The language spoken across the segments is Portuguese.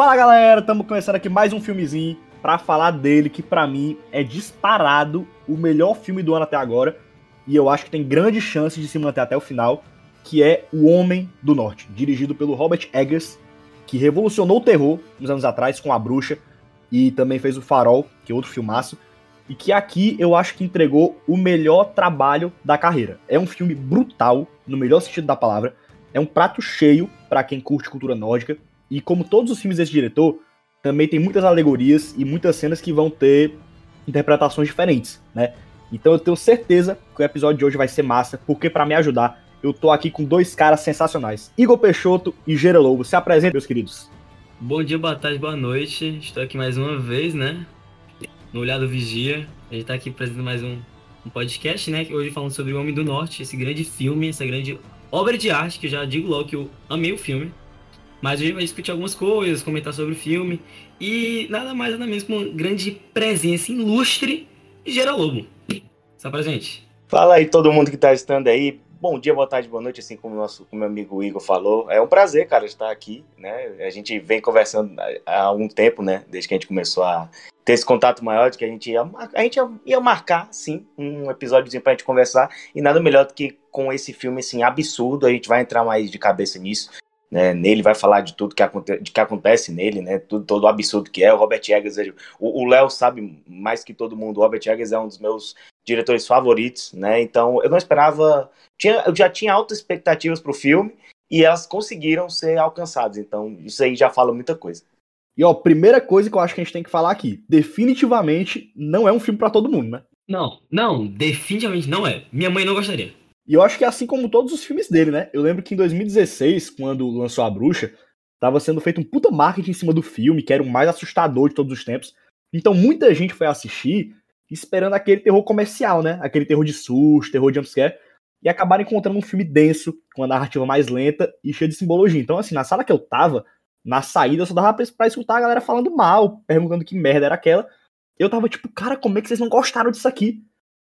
Fala galera, estamos começando aqui mais um filmezinho para falar dele que para mim é disparado o melhor filme do ano até agora e eu acho que tem grande chance de se manter até o final, que é O Homem do Norte, dirigido pelo Robert Eggers, que revolucionou o terror uns anos atrás com A Bruxa e também fez o Farol, que é outro filmaço, e que aqui eu acho que entregou o melhor trabalho da carreira. É um filme brutal, no melhor sentido da palavra, é um prato cheio para quem curte cultura nórdica, e como todos os filmes desse diretor, também tem muitas alegorias e muitas cenas que vão ter interpretações diferentes, né? Então eu tenho certeza que o episódio de hoje vai ser massa, porque para me ajudar, eu tô aqui com dois caras sensacionais. Igor Peixoto e Gera Lobo. Se apresentem, meus queridos. Bom dia, boa tarde, boa noite. Estou aqui mais uma vez, né? No Olhado Vigia. A gente tá aqui apresentando mais um, um podcast, né? Hoje falando sobre O Homem do Norte, esse grande filme, essa grande obra de arte, que eu já digo logo que eu amei o filme. Mas a gente vai discutir algumas coisas, comentar sobre o filme. E nada mais nada menos que uma grande presença ilustre Gera Lobo. Está presente. Fala aí todo mundo que está estando aí. Bom dia, boa tarde, boa noite, assim como o nosso como meu amigo Igor falou. É um prazer, cara, estar aqui, né? A gente vem conversando há algum tempo, né? Desde que a gente começou a ter esse contato maior, de que a gente ia, a gente ia marcar, sim, um episódiozinho pra gente conversar. E nada melhor do que com esse filme, assim, absurdo. A gente vai entrar mais de cabeça nisso né, nele, vai falar de tudo que, aconte de que acontece nele, né, tudo, todo o absurdo que é. O Robert Eggers, o Léo sabe mais que todo mundo, o Robert Eggers é um dos meus diretores favoritos, né, então eu não esperava, tinha, eu já tinha altas expectativas para o filme e elas conseguiram ser alcançadas, então isso aí já fala muita coisa. E ó, primeira coisa que eu acho que a gente tem que falar aqui, definitivamente não é um filme para todo mundo, né? Não, não, definitivamente não é. Minha mãe não gostaria. E eu acho que é assim como todos os filmes dele, né? Eu lembro que em 2016, quando lançou A Bruxa, tava sendo feito um puta marketing em cima do filme, que era o mais assustador de todos os tempos. Então muita gente foi assistir esperando aquele terror comercial, né? Aquele terror de susto, terror de jumpscare. E acabaram encontrando um filme denso, com a narrativa mais lenta e cheia de simbologia. Então, assim, na sala que eu tava, na saída, eu só dava pra escutar a galera falando mal, perguntando que merda era aquela. Eu tava tipo, cara, como é que vocês não gostaram disso aqui?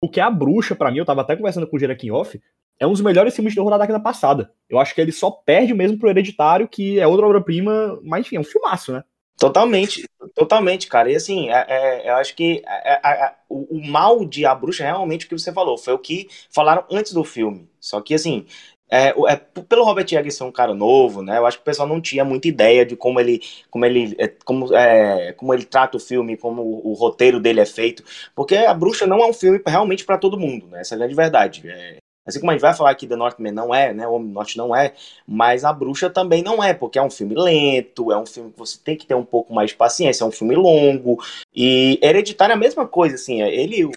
Porque a bruxa, para mim, eu tava até conversando com o Jerakin Off, é um dos melhores filmes de terror da década passada. Eu acho que ele só perde mesmo pro Hereditário, que é outra obra-prima, mas enfim, é um filmaço, né? Totalmente, totalmente, cara. E assim, é, é, eu acho que é, é, é o, o, mal de A Bruxa é realmente o que você falou. Foi o que falaram antes do filme. Só que, assim, é, é, pelo Robert Eggers ser um cara novo, né? Eu acho que o pessoal não tinha muita ideia de como ele, como ele, é, como, é, como ele trata o filme, como o, o, roteiro dele é feito, porque a Bruxa não é um filme realmente para todo mundo, né? Essa é a grande verdade. É, assim como a gente vai falar aqui The Northman não é, né? O Homem Norte não é, mas a Bruxa também não é, porque é um filme lento, é um filme que você tem que ter um pouco mais de paciência, é um filme longo e Hereditário é a mesma coisa, assim. É, ele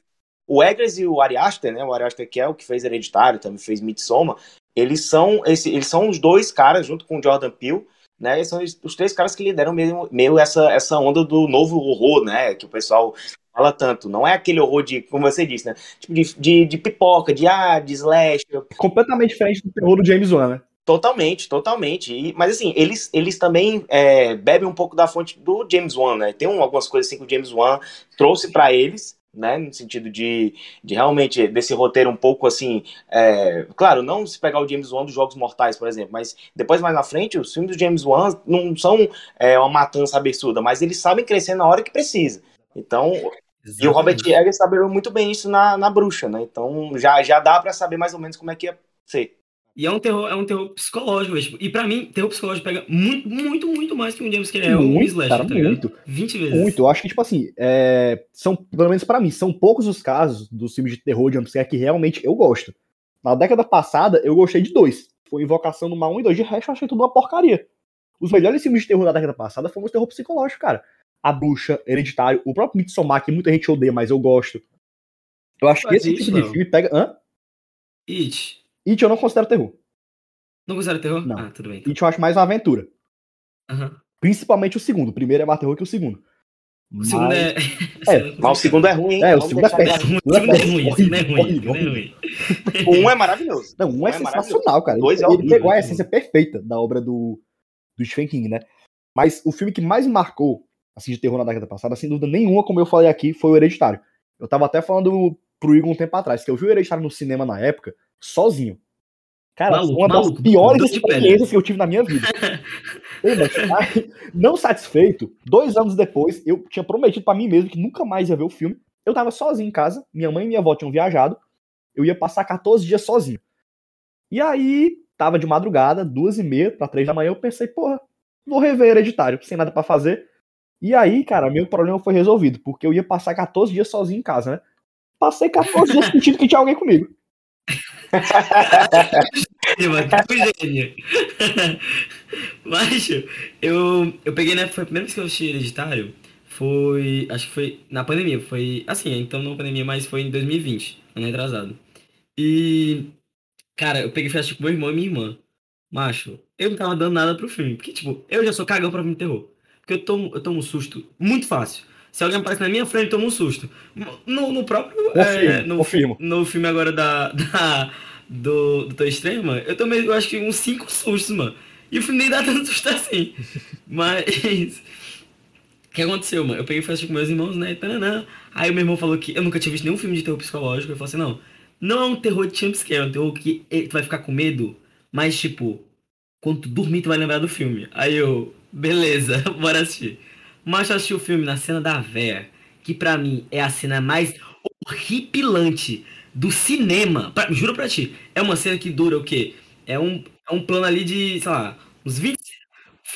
o Eggers e o Ari Aster, né? O Ari Aster que é o que fez Hereditário, também fez Midsommar, eles são, esse, eles são os dois caras, junto com o Jordan Peele, né? São os três caras que lideram meio, meio essa, essa onda do novo horror, né? Que o pessoal fala tanto. Não é aquele horror de, como você disse, né? Tipo de, de, de pipoca, de ah, de slash. Completamente diferente do terror do James Wan, né? Totalmente, totalmente. E, mas assim, eles, eles também é, bebem um pouco da fonte do James Wan, né? Tem um, algumas coisas assim que o James Wan trouxe para eles, né, no sentido de, de realmente desse roteiro um pouco assim, é, claro, não se pegar o James Wan dos Jogos Mortais, por exemplo, mas depois mais na frente, os filmes do James Wan não são é, uma matança absurda, mas eles sabem crescer na hora que precisa. Então, Exatamente. e o Robert Eggers sabe muito bem isso na, na Bruxa, né? Então já, já dá para saber mais ou menos como é que ia ser. E é um terror, é um terror psicológico, tipo, e pra mim, terror psicológico pega muito, muito, muito mais que um James que é um Slash, cara, tá muito. 20 vezes. Muito. Eu acho que, tipo assim, é... são, pelo menos pra mim, são poucos os casos dos filmes de terror de jumpscare que realmente eu gosto. Na década passada, eu gostei de dois. Foi Invocação do Mal 1 e 2. De resto, eu achei tudo uma porcaria. Os melhores filmes de terror da década passada foram os terror psicológico, cara. A Bruxa, Hereditário, o próprio Midsommar, que muita gente odeia, mas eu gosto. Eu acho que esse tipo de filme pega... Hã? It. It eu não considero terror. Não considera terror? Não. Ah, tudo bem. Então. It eu acho mais uma aventura. Uhum. Principalmente o segundo. O primeiro é mais terror que o segundo. O mas... segundo é. é. Mas o segundo é ruim, hein? É, o segundo é péssimo. O segundo é ruim. O segundo é ruim. O um é maravilhoso. Não, um é, é sensacional, cara. Dois ele, é ele pegou a essência perfeita da obra do, do Stephen King, né? Mas o filme que mais me marcou, assim, de terror na década passada, sem dúvida nenhuma, como eu falei aqui, foi o Hereditário. Eu tava até falando pro Igor um tempo atrás, que eu vi o Hereditário no cinema na época, sozinho. Cara, Maluco, uma maluco, das piores experiências que eu tive na minha vida. Não satisfeito, dois anos depois, eu tinha prometido pra mim mesmo que nunca mais ia ver o filme. Eu tava sozinho em casa, minha mãe e minha avó tinham viajado. Eu ia passar 14 dias sozinho. E aí, tava de madrugada, duas e meia pra três da manhã, eu pensei, porra, vou rever Hereditário, sem nada pra fazer. E aí, cara, meu problema foi resolvido, porque eu ia passar 14 dias sozinho em casa, né? Passei 14 dias sentindo que tinha alguém comigo. Que foi gênio. Mas, eu, eu peguei, né? Foi a primeira vez que eu assisti Hereditário. Foi. Acho que foi na pandemia. Foi. Assim, então não pandemia, mas foi em 2020, ano retrasado. E. Cara, eu peguei e com meu irmão e minha irmã. Macho, eu não tava dando nada pro filme. Porque, tipo, eu já sou cagão pra filme de terror. Porque eu tomo, eu tomo um susto muito fácil. Se alguém aparece na minha frente, eu tomo um susto. No, no próprio. Confirmo, é, no, confirmo. no filme agora da, da, do, do Toy Extrema, eu tomei, eu acho que uns 5 sustos, mano. E o filme nem dá tanto susto assim. Mas. O que aconteceu, mano? Eu peguei e fui assistir com meus irmãos, né? Tananã. Aí o meu irmão falou que eu nunca tinha visto nenhum filme de terror psicológico. Eu falei assim: não, não é um terror de jumpscare, é um terror que eh, tu vai ficar com medo, mas tipo, quando tu dormir, tu vai lembrar do filme. Aí eu, beleza, bora assistir. Mas eu assisti o filme na cena da véia, que pra mim é a cena mais horripilante do cinema. Pra- juro pra ti, é uma cena que dura o quê? É um, é um plano ali de, sei lá, uns 20.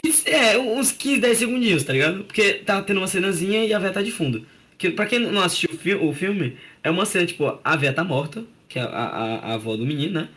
20 É, uns 15, 10 segundinhos, tá ligado? Porque tá tendo uma cenazinha e a véia tá de fundo. Que, pra quem não assistiu o, fi- o filme, é uma cena, tipo, a véia tá morta, que é a, a, a avó do menino, né?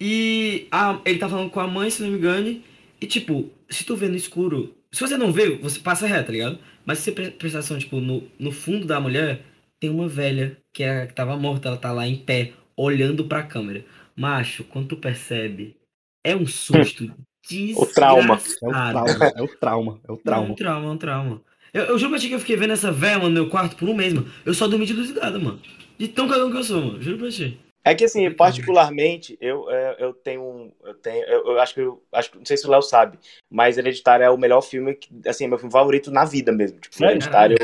E a- ele tá falando com a mãe, se não me engane. E tipo, se tu vê no escuro. Se você não vê, você passa reto, tá ligado? Mas se você pre- prestar atenção, tipo, no, no fundo da mulher, tem uma velha que, é, que tava morta, ela tá lá em pé, olhando pra câmera. Macho, quando tu percebe, é um susto O trauma. É o desgraçado. trauma, é o trauma, é o É um trauma. trauma, é um trauma. Eu, eu juro pra ti que eu fiquei vendo essa véia, mano, no meu quarto por um mês, mano. Eu só dormi de luz ligada, mano. De tão cagão que eu sou, mano. Juro pra ti. É que assim, particularmente, eu, é, eu tenho um. Eu tenho. Eu, eu acho que eu acho não sei se o Léo sabe, mas Hereditário é o melhor filme que, assim, é meu filme favorito na vida mesmo. Tipo, Sério? Hereditário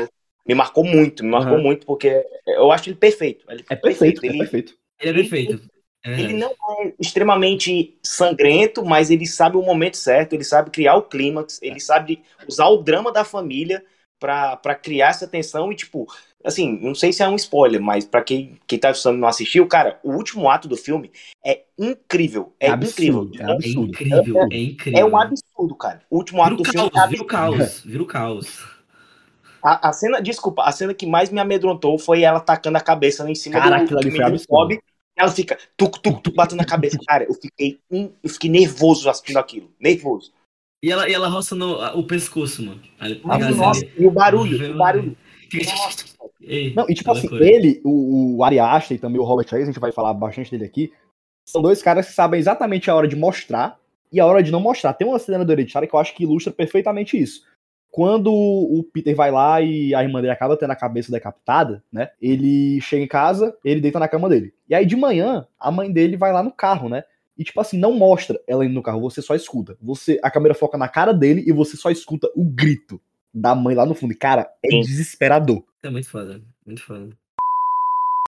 me marcou muito, me marcou Aham. muito, porque eu acho ele perfeito. Ele É perfeito, é Ele, perfeito. Ele é perfeito. É ele não é extremamente sangrento, mas ele sabe o momento certo, ele sabe criar o clímax, ele sabe usar o drama da família pra criar essa tensão e, tipo, assim, não sei se é um spoiler, mas pra quem, quem tá assistindo e não assistiu, cara, o último ato do filme é incrível. É, É absurdo, incrível. é É absurdo. incrível, é incrível. É um absurdo, cara. O último ato Vira do filme caos, é vira o caos, vira o caos. A, a cena, desculpa, a cena que mais me amedrontou foi ela tacando a cabeça lá em cima Cara, do, aquilo ali do menino. Bob. Ela fica tuc, tuc, tuc, batendo na cabeça. Cara, eu fiquei, eu fiquei nervoso assistindo aquilo. Nervoso. E ela, e ela roça no, o pescoço, mano. Ali, Nossa, nossa, e o barulho, o barulho. Nossa. Ei, Não, e tipo é assim, loucura. ele, o, o Ari Aster e também o Robert Hayes, a gente vai falar bastante dele aqui, são dois caras que sabem exatamente a hora de mostrar e a hora de não mostrar. Tem uma cena do Hereditário que eu acho que ilustra perfeitamente isso. Quando o Peter vai lá e a irmã dele acaba tendo a cabeça decapitada, né? Ele chega em casa, ele deita na cama dele. E aí de manhã, a mãe dele vai lá no carro, né? E tipo assim, não mostra ela indo no carro, você só escuta. Você, a câmera foca na cara dele e você só escuta o grito da mãe lá no fundo. Cara, é Sim. desesperador. É muito foda, muito foda.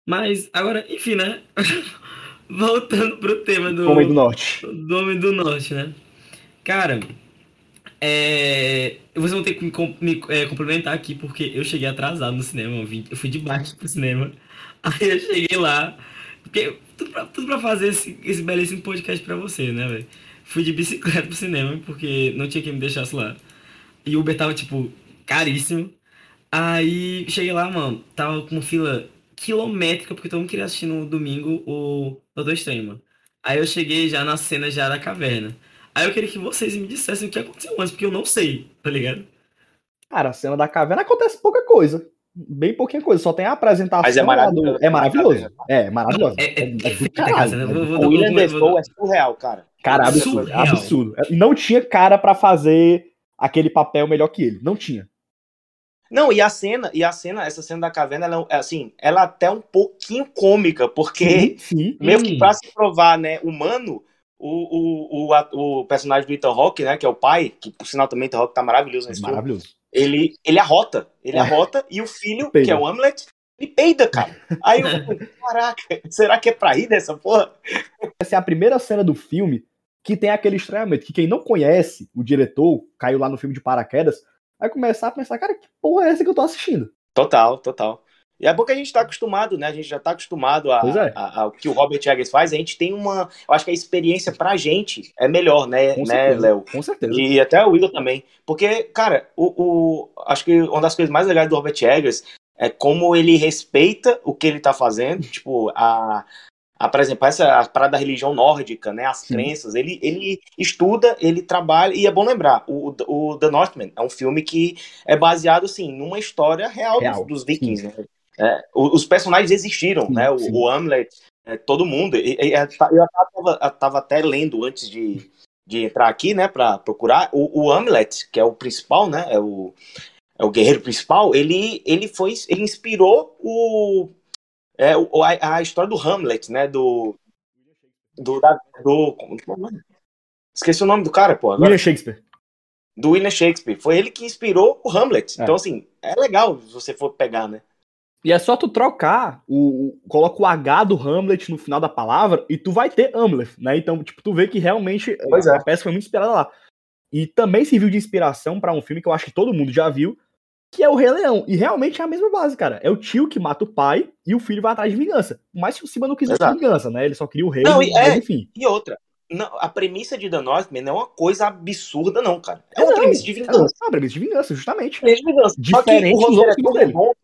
Mas, agora, enfim, né? Voltando pro tema do, Homem do Norte. do Homem do Norte, né? Cara, é... vocês vão ter que me, me, é, complementar aqui, porque eu cheguei atrasado no cinema, eu, vim- eu fui de baixo pro cinema. Aí eu cheguei lá, porque tudo pra, tudo pra fazer esse, esse belíssimo podcast pra você, né, velho? Fui de bicicleta pro cinema, porque não tinha quem me deixasse lá. E o Uber tava, tipo, caríssimo. Aí cheguei lá, mano, tava com fila quilométrica, porque todo mundo queria assistir no domingo o Doutor Estranho, mano. Aí eu cheguei já na cena já da caverna. Aí eu queria que vocês me dissessem o que aconteceu antes, porque eu não sei, tá ligado? Cara, a cena da caverna acontece pouca coisa. Bem pouquinha coisa, só tem a apresentação. Mas é maravilhoso. do- É maravilhoso. É, maravilhoso. É, é, é é O William Defoe é surreal, cara. Cara, absurdo. Surreal. Absurdo. Não tinha cara pra fazer aquele papel melhor que ele. Não tinha. Não, e a cena, e a cena, essa cena da caverna, ela é assim, ela é até um pouquinho cômica, porque Sim. meio que Hum. pra se provar, né, humano, o, o, o, a- o personagem do Ethan Hawke, né, que é o pai, que por sinal também Ethan Hawke tá maravilhoso nesse filme, Maravilhoso. ele, ele arrota, ele É. arrota, e o filho, que é o Hamlet, Ele peida, cara. Aí eu caraca, será que é pra ir dessa porra? Essa é a primeira cena do filme que tem aquele estranhamento, que quem não conhece o diretor, caiu lá no filme de paraquedas, vai começar a pensar, cara, que porra é essa que eu tô assistindo? Total, total. E é bom que a gente tá acostumado, né? A gente já tá acostumado a, é. a- ao que o Robert Eggers faz. A gente tem uma. Eu acho que a experiência pra gente é melhor, né, Com né. Léo? Com certeza. E até o Will também. Porque, cara, o, o- acho que uma das coisas mais legais do Robert Eggers é como ele respeita o que ele tá fazendo. Tipo, a, a por exemplo, essa a parada da religião nórdica, né? As Sim. crenças. Ele, ele estuda, ele trabalha. E é bom lembrar, o, o The Northman é um filme que é baseado, assim, numa história real, Real, dos, dos vikings, né? É, os personagens existiram, Sim, né? O, sim. o Hamlet, é, todo mundo. E- e- eu tava, eu tava até lendo antes de, de entrar aqui, né, para procurar, o, o Hamlet, que é o principal, né, é o, é o guerreiro principal, ele, ele foi, ele inspirou o, é, o- a, a história do Hamlet, né, do, do, da- do, é? esqueci o nome do cara, pô, agora, William Shakespeare. do William Shakespeare, foi ele que inspirou o Hamlet, É. então assim, é legal se você for pegar, né. E é só tu trocar, o, o- coloca o H do Hamlet no final da palavra e tu vai ter Hamlet, né? Então, tipo, tu vê que realmente Pois a é. peça foi muito inspirada lá. E também serviu de inspiração pra um filme que eu acho que todo mundo já viu, que é o Rei Leão. E realmente é a mesma base, cara. É o tio que mata o pai e o filho vai atrás de vingança. Mas que o Simba não quisesse vingança, né? Ele só queria o rei, Não, e mas é- enfim. E outra, não, a premissa de The Northman não é uma coisa absurda, não, cara. É É, uma não. premissa de É vingança. uma premissa de vingança, justamente. Premissa de vingança. Só que Diferente o roteiro é tão dele. redondo.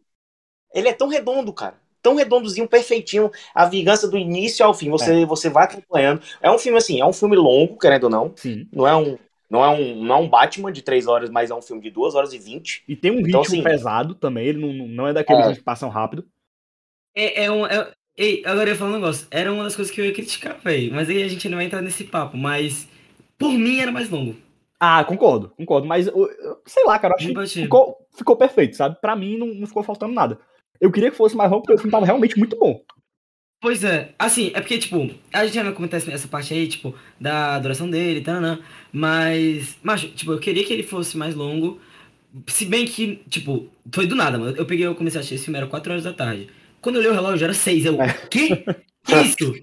Ele é tão redondo, cara. Tão redondozinho, perfeitinho. A vingança do início ao fim. Você, você vai acompanhando. É um filme assim, é um filme longo, querendo ou não. Sim. Não é um. Não é, um, não é um Batman de 3 horas, mas é um filme de 2 horas e 20. E tem um ritmo Então, assim- pesado também, ele não, não é daqueles É. que passam rápido. É, é um. é- Ei, agora eu ia falar um negócio. Era uma das coisas que eu ia criticar, velho. Mas aí a gente não vai entrar nesse papo. Mas por mim era mais longo. Ah, concordo, concordo. Mas, eu- eu- sei lá, cara, eu acho que ficou, ficou perfeito, sabe? Pra mim não, não ficou faltando nada. Eu queria que fosse mais longo, porque o filme tava realmente muito bom. Pois é, assim, é porque, tipo, a gente já vai comentar essa parte aí, tipo, da duração dele, tananã, mas, macho, tipo, eu queria que ele fosse mais longo, se bem que, tipo, foi do nada, mano, eu peguei, eu comecei a assistir esse filme, era 4 horas da tarde, quando eu olhei o relógio era 6, eu, É. quê? Que isso?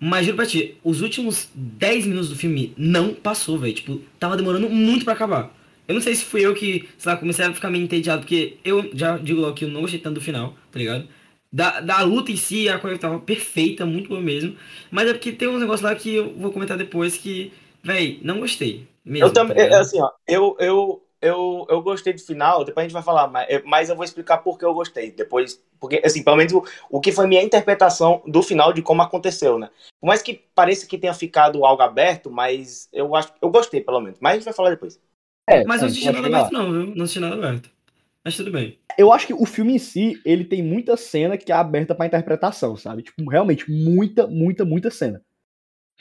Mas juro pra ti, os últimos 10 minutos do filme não passou, velho, tipo, tava demorando muito pra acabar. Eu não sei se fui eu que, sei lá, comecei a ficar meio entediado, porque eu já digo logo que eu não gostei tanto do final, tá ligado? Da, da luta em si, a coisa tava perfeita, muito boa mesmo. Mas é porque tem uns negócios lá que eu vou comentar depois que, véi, não gostei. Mesmo, Eu também, tá é, assim, ó, eu, eu, eu, eu gostei do final, depois a gente vai falar, mas, é, mas eu vou explicar por que eu gostei. Depois, porque, assim, pelo menos o, o que foi minha interpretação do final de como aconteceu, né? Por mais que pareça que tenha ficado algo aberto, mas eu acho eu gostei, pelo menos. Mas a gente vai falar depois. É, Mas não assisti nada aberto, não, viu? Não assisti nada aberto. Mas tudo bem. Eu acho que o filme em si, ele tem muita cena que é aberta pra interpretação, sabe? Tipo, realmente, muita, muita, muita cena.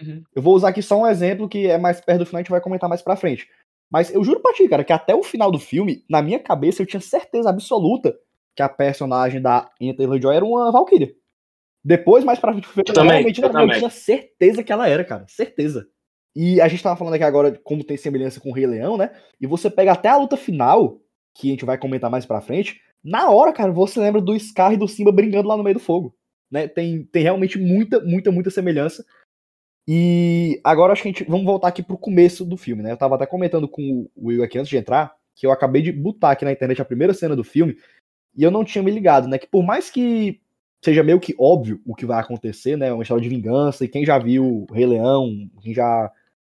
Uhum. Eu vou usar aqui só um exemplo que é mais perto do final, a gente vai comentar mais pra frente. Mas eu juro pra ti, cara, que até o final do filme, na minha cabeça, eu tinha certeza absoluta que a personagem da Anya Taylor-Joy era uma Valkyria. Depois, mais pra frente, eu também, realmente eu eu, também. tinha certeza que ela era, cara. Certeza. E a gente tava falando aqui agora de como tem semelhança com o Rei Leão, né? E você pega até a luta final, que a gente vai comentar mais pra frente, na hora, cara, você lembra do Scar e do Simba brincando lá no meio do fogo. Né? Tem, tem realmente muita, muita, muita semelhança. E agora acho que a gente. Vamos voltar aqui pro começo do filme, né? Eu tava até comentando com o Will aqui antes de entrar, que eu acabei de botar aqui na internet a primeira cena do filme, e eu não tinha me ligado, né? Que por mais que seja meio que óbvio o que vai acontecer, né? Uma história de vingança, e quem já viu Rei Leão, quem já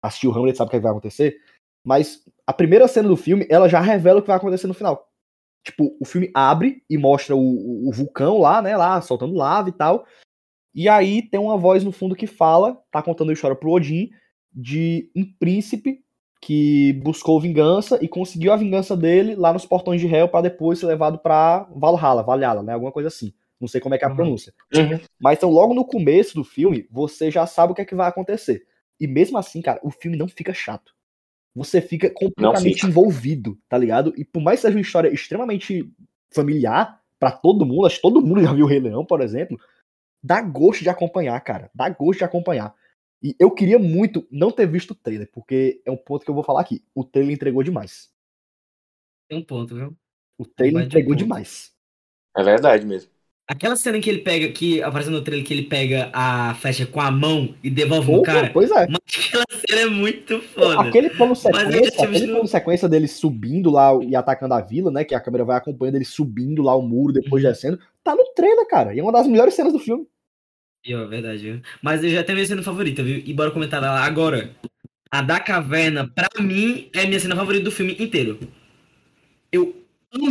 assistiu Hamlet sabe o que vai acontecer. Mas a primeira cena do filme, ela já revela o que vai acontecer no final. Tipo, o filme abre e mostra o, o- vulcão lá, né? Lá, soltando lava e tal. E aí tem uma voz no fundo que fala, tá contando a história pro Odin, de um príncipe que buscou vingança e conseguiu a vingança dele lá nos portões de réu pra depois ser levado pra Valhalla, Valhalla, né? Alguma coisa assim. Não sei como é que é a Uhum. pronúncia. Mas então, logo no começo do filme, você já sabe o que é que vai acontecer. E mesmo assim, cara, o filme não fica chato. Você fica completamente fica. envolvido, tá ligado? E por mais que seja uma história extremamente familiar pra todo mundo, acho que todo mundo já viu o Rei Leão, por exemplo, dá gosto de acompanhar, cara. Dá gosto de acompanhar. E eu queria muito não ter visto o trailer, porque é um ponto que eu vou falar aqui. O trailer entregou demais. Tem um ponto, viu? O trailer de entregou ponto. demais. É verdade mesmo. Aquela cena em que ele pega, que aparece no trailer, que ele pega a flecha com a mão e devolve no Pô, cara. Pois é. Mas aquela cena é muito foda. Aquele plano sequência, aquele plano sequência dele subindo lá e atacando a vila, né? Que a câmera vai acompanhando ele subindo lá o muro, depois Uhum. descendo. Tá no trailer, cara. E é uma das melhores cenas do filme. Ó, verdade, viu? Mas eu já tenho minha cena favorita, viu? E bora comentar ela agora. A da caverna, pra mim, é a minha cena favorita do filme inteiro. Eu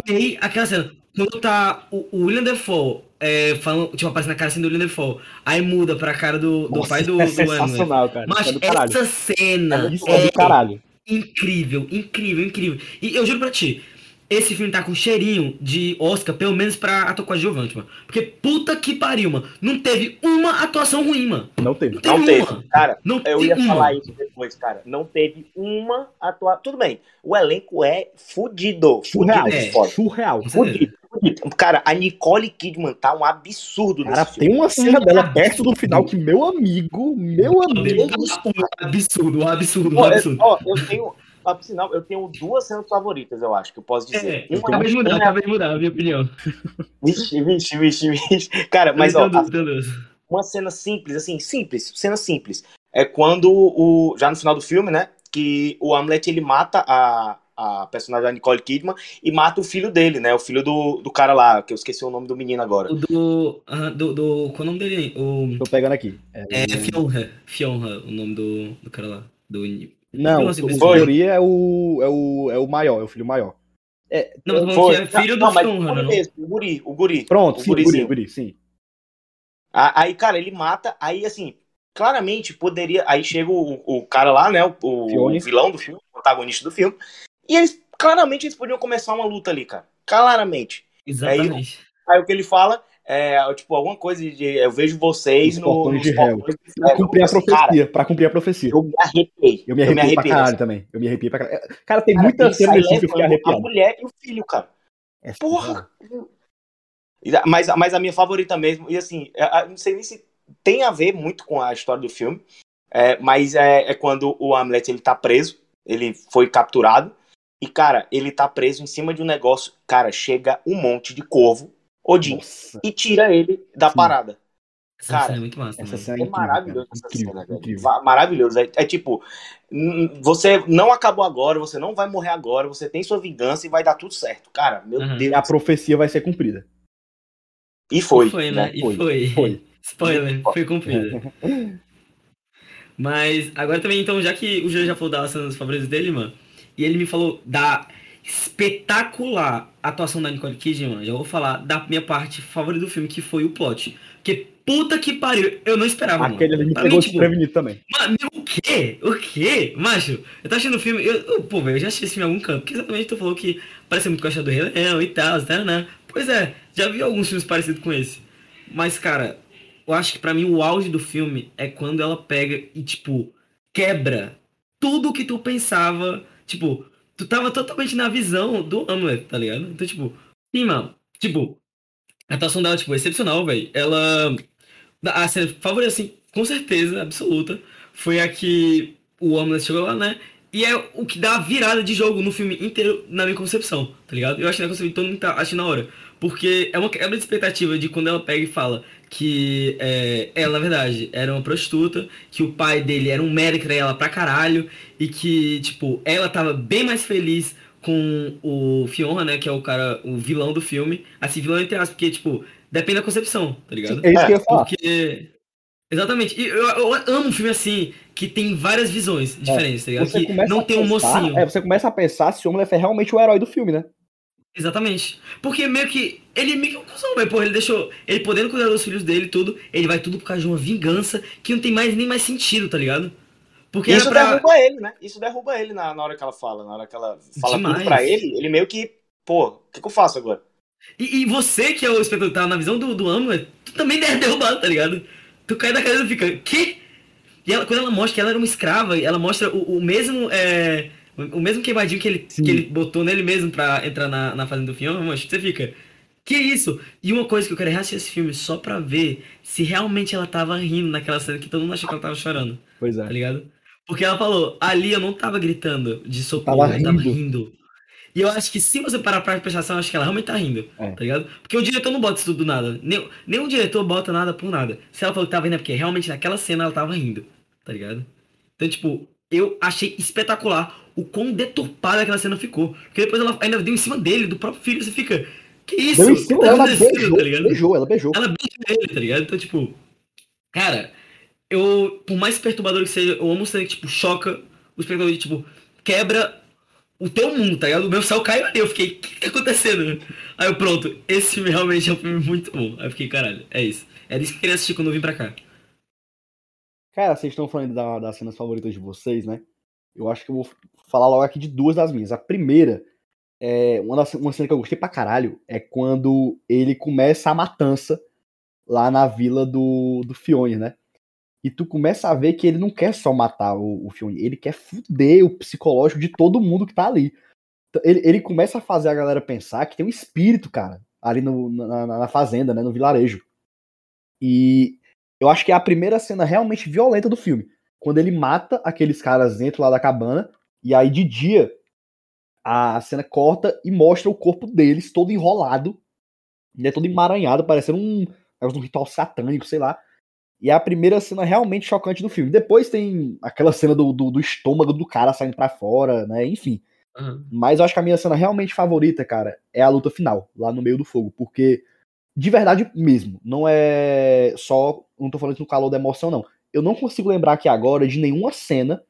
amei aquela cena. Quando tá o, o William Defoe é, falando, tipo, aparece na cara assim do Defoe. Aí muda pra cara do, do Nossa, pai do, é do sensacional, cara. Mas é essa cena é do caralho. incrível, incrível, incrível. E eu juro pra ti, esse filme tá com cheirinho de Oscar, pelo menos pra ator coadjuvante, mano. Porque puta que pariu, mano. Não teve uma atuação ruim, mano. Não teve. Não teve Não teve. uma. Cara, Não eu ia uma. falar isso depois, cara. Não teve uma atuação. Tudo bem, o elenco é fudido. Surreal. Fudido É. Surreal. Fudido, fudido. Cara, a Nicole Kidman tá um absurdo Cara, nesse tem filme. uma cena dela perto do final que, meu amigo, meu amigo. Um absurdo, um absurdo, um eu, absurdo. ó, eu tenho. Por sinal, eu tenho duas cenas favoritas, eu acho, que eu posso dizer. É, Uma- acabei de mudar, acabei de mudar a minha opinião. Vixe, vixe, vixe, vixe. Cara, mas ó, Deus. uma cena simples, assim, simples, cena simples. É quando o. Já no final do filme, né? Que o Hamlet ele mata a, a personagem da Nicole Kidman e mata o filho dele, né? O filho do, do cara lá, que eu esqueci o nome do menino agora. O do, ah, do, do. Qual é o nome dele? O, Tô pegando aqui. É, é Fionra. Fionra, o nome do, do cara lá. Do, não, o Theory é o, é, o, é o maior, é o filho maior. não, mas Foi. é filho do Não, mas o Fionra, guri não? mesmo, o guri, o guri. Pronto, o sim, guri, gurizinho. guri, sim. A- Aí, cara, ele mata, aí assim, claramente poderia. Aí chega o, o cara lá, né? O, o vilão do filme, o protagonista do filme. E eles, claramente, eles podiam começar uma luta ali, cara. Claramente. Exatamente. Aí o que ele fala é, tipo, alguma coisa de. Eu vejo vocês Os no. nos de de Pra cumprir a profecia, pra cumprir a profecia. Cara, eu me arrepiei. Eu me arrepiei pra caralho também. Eu me arrepiei pra caralho. Cara, tem Cara, muita cena nesse filme que eu fiquei A mulher e o filho, cara. É Porra! E a- Mas, mas a minha favorita mesmo, e assim, é- é- não sei nem se tem a ver muito com a história do filme, é, mas é, é quando o Hamlet ele tá preso, ele foi capturado, e cara, ele tá preso em cima de um negócio, cara, chega um monte de corvo, Odin, Nossa, e tira ele da Sim. parada. Essa Cara, cena é muito massa. essa cena é É incrível. maravilhoso cara. essa Incrível, cena, velho. incrível. Va- Maravilhoso. É, é tipo, você não acabou agora, você não vai morrer agora, você tem sua vingança e vai dar tudo certo. Cara, meu Uhum. Deus. A profecia vai ser cumprida. E foi. E foi, né? E Foi, foi. foi. Spoiler, foi cumprida. Mas agora também, então, já que o Júlio já falou das cenas favoritas dele, mano, e ele me falou da espetacular atuação da Nicole Kidman, já vou falar da minha parte favorita do filme, que foi o plot. Porque puta que pariu, eu não esperava, mano. Aquele ali me Pra pegou mim, tipo, também. Mano, o quê? O quê? Macho, eu tô achando o filme. Eu, eu- pô, velho, eu já assisti esse filme em algum canto. Porque exatamente tu falou que parece muito com a do Rei Leão e tal, tá, né? Pois é, já vi alguns filmes parecidos com esse. Mas, cara, eu acho que pra mim o auge do filme é quando ela pega e, tipo, quebra tudo que tu pensava. Tipo, tu tava totalmente na visão do Hamlet, tá ligado? Então, tipo, sim, mano. Tipo, a atuação dela, tipo, é excepcional, velho. Ela. A cena favorita, assim, com certeza, absoluta, foi a que o Hamlet chegou lá, né? E é o que dá a virada de jogo no filme inteiro, na minha concepção, tá ligado? Eu acho que na concepção todo mundo tá achando na hora. Porque é uma quebra de expectativa de quando ela pega e fala que é, ela, na verdade, era uma prostituta, que o pai dele era um médico, traía ela pra caralho, e que, tipo, ela tava bem mais feliz com o Fiona, né? Que é o cara, o vilão do filme. Assim, vilão entre aspas, porque, tipo, depende da concepção, tá ligado? É isso que eu ia falar. Porque. Exatamente. E eu, eu amo um filme assim, que tem várias visões diferentes, tá ligado? Você Que não tem um pensar- mocinho. É, você começa a pensar se o Homeland é realmente o herói do filme, né? Exatamente. Porque meio que. Ele meio que é um cuzão, velho. Porra, ele deixou. Ele podendo cuidar dos filhos dele tudo. Ele vai tudo por causa de uma vingança que não tem mais nem mais sentido, tá ligado? Porque Isso pra. derruba ele, né? Isso derruba ele na, na hora que ela fala. Na hora que ela fala Demais. tudo pra ele, ele meio que, pô, o que, que eu faço agora? E, e você, que é o espectador, tá na visão do, do Hamlet, tu também deve derrubar, tá ligado? Tu cai da cadeira e fica, quê? E ela, quando ela mostra que ela era uma escrava, ela mostra o, o mesmo. É, o mesmo queimadinho que ele, Sim. que ele botou nele mesmo pra entrar na, na fazenda do Fiona, mas você fica. Que isso? E uma coisa que eu quero é reassistir esse filme só pra ver se realmente ela tava rindo naquela cena que todo mundo achou que ela tava chorando, Pois é. tá ligado? Porque ela falou, ali eu não tava gritando de socorro, Tava eu tava rindo. rindo. E eu acho que se você parar pra prestar atenção, acho que ela realmente tá rindo, É. tá ligado? Porque o diretor não bota isso tudo do nada. Nem, nenhum diretor bota nada por nada. Se ela falou que tava rindo é porque realmente naquela cena ela tava rindo, tá ligado? Então, tipo, eu achei espetacular o quão deturpada aquela cena ficou. Porque depois ela ainda deu em cima dele, do próprio filho, você fica. Que isso? Deu em cima, tá ela beijou, tá ligado? beijou, ela beijou. Ela beija ele, tá ligado? Então, tipo, cara, eu, por mais perturbador que seja, eu amo ser que, tipo, choca o espectador, tipo, quebra o teu mundo, tá ligado? O meu céu caiu ali, eu fiquei, o que tá acontecendo? Aí eu, pronto, esse filme realmente é um filme muito bom. Aí eu fiquei, caralho, é isso. Era isso que eu queria assistir quando eu vim pra cá. Cara, vocês estão falando da- das cenas favoritas de vocês, né? Eu acho que eu vou falar logo aqui de duas das minhas. A primeira, é uma, das, uma cena que eu gostei pra caralho, é quando ele começa a matança lá na vila do, do Fione, né? E tu começa a ver que ele não quer só matar o, o Fione, ele quer fuder o psicológico de todo mundo que tá ali. Ele, ele começa a fazer a galera pensar que tem um espírito, cara, ali no, na- na fazenda, né? No vilarejo. E eu acho que é a primeira cena realmente violenta do filme. Quando ele mata aqueles caras dentro lá da cabana, e aí de dia a cena corta e mostra o corpo deles todo enrolado, né, todo emaranhado, parecendo um, um ritual satânico, sei lá. E é a primeira cena realmente chocante do filme. Depois tem aquela cena do, do, do estômago do cara saindo pra fora, né? Enfim. Aham. Mas eu acho que a minha cena realmente favorita, cara, é a luta final, lá no meio do fogo. Porque, de verdade mesmo, não é só. Não tô falando isso no calor da emoção, não. Eu não consigo lembrar aqui agora de nenhuma cena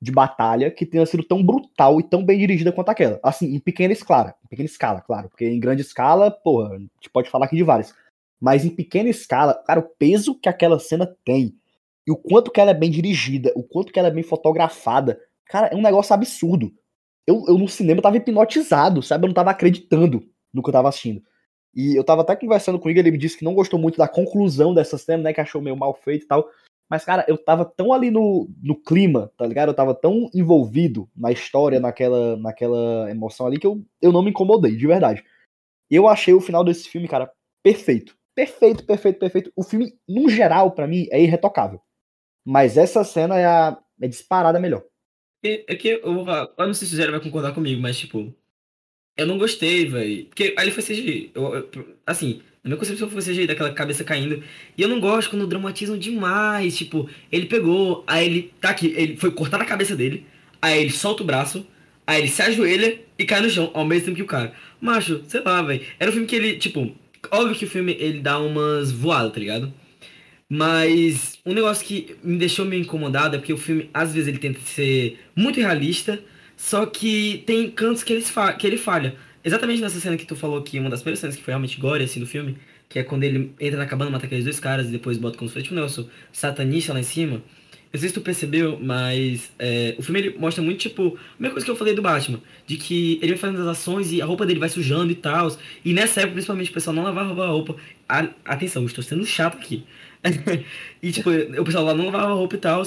de batalha que tenha sido tão brutal e tão bem dirigida quanto aquela. Assim, em pequena escala. Em pequena escala, claro. Porque em grande escala, porra, a gente pode falar aqui de várias. Mas em pequena escala, cara, o peso que aquela cena tem. E o quanto que ela é bem dirigida, o quanto que ela é bem fotografada. Cara, é um negócio absurdo eu, eu no cinema tava hipnotizado, sabe? Eu não tava acreditando no que eu tava assistindo. E eu tava até conversando com ele, ele me disse que não gostou muito da conclusão dessa cena, né? Que achou meio mal feito e tal. Mas, cara, eu tava tão ali no, no clima, tá ligado? Eu tava tão envolvido na história, naquela, naquela emoção ali, que eu, eu não me incomodei, de verdade. Eu achei o final desse filme, cara, perfeito. Perfeito, perfeito, perfeito. O filme, no geral, pra mim, é irretocável. Mas essa cena é, a, é disparada melhor. É é que eu eu não sei se o Zero vai concordar comigo, mas tipo, eu não gostei, velho. Porque ali foi CGI. Eu, eu- assim, na minha concepção foi CGI, daquela cabeça caindo. E eu não gosto quando dramatizam demais. Tipo, ele pegou, aí ele tá aqui, ele foi cortar a cabeça dele, aí ele solta o braço, aí ele se ajoelha e cai no chão, ao mesmo tempo que o cara. Macho, sei lá, velho. Era um filme que ele, tipo, óbvio que o filme ele dá umas voadas, tá ligado? Mas um negócio que me deixou meio incomodado é porque o filme, às vezes, ele tenta ser muito realista, só que tem cantos que ele, fa que ele falha. Exatamente nessa cena que tu falou que uma das primeiras cenas que foi realmente gore, assim, do filme, que é quando ele entra na cabana, mata aqueles dois caras e depois bota como se fosse tipo, negócio satanista lá em cima. Não sei se tu percebeu, mas é, o filme ele mostra muito, tipo, a mesma coisa que eu falei do Batman, de que ele vai fazendo as ações e a roupa dele vai sujando e tal. E nessa época, principalmente, o pessoal não lavava a roupa. A- atenção, estou sendo chato aqui. e, tipo, o pessoal lá não lavava a roupa e tal.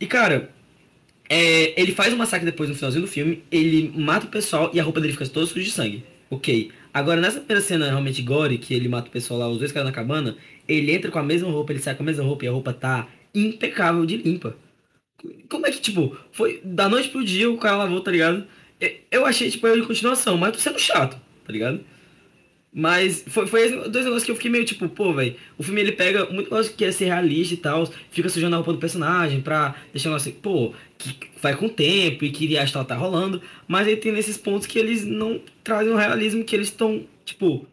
E, cara, é, ele faz um massacre depois no finalzinho do filme, ele mata o pessoal e a roupa dele fica toda suja de sangue. Ok. Agora, nessa primeira cena realmente gore, que ele mata o pessoal lá, os dois caras na cabana, ele entra com a mesma roupa, ele sai com a mesma roupa e a roupa tá impecável de limpa. Como é que, tipo, foi da noite pro dia o cara lavou, tá ligado? Eu- achei, tipo, eu de continuação, mas tô sendo chato, tá ligado? Mas foi, foi dois negócios que eu fiquei meio tipo, pô, velho. O filme ele pega muito negócio que quer ser realista e tal, fica sujando a roupa do personagem pra deixar assim, pô, que vai com o tempo e que a história tá rolando. Mas aí tem nesses pontos que eles não trazem o realismo que eles estão, tipo,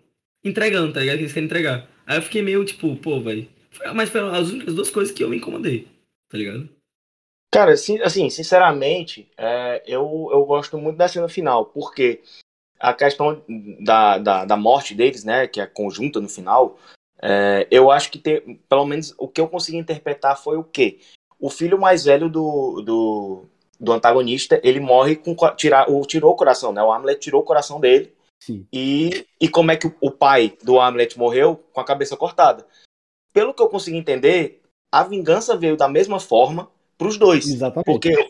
entregando, tá ligado? Que eles querem entregar. Aí eu fiquei meio tipo, pô, velho. Mas foram as únicas duas coisas que eu me incomodei, tá ligado? Cara, assim, sinceramente, é, eu, eu gosto muito da cena final, porque a questão da, da, da morte deles, né, que é conjunta no final, é, eu acho que tem, pelo menos o que eu consegui interpretar foi o quê? O filho mais velho do, do, do antagonista, ele morre com co- tirar, o, tirou o coração, né? O Hamlet tirou o coração dele Sim. e, e como é que o, o pai do Hamlet morreu com a cabeça cortada. Pelo que eu consegui entender, a vingança veio da mesma forma para os dois. Exatamente. Porque,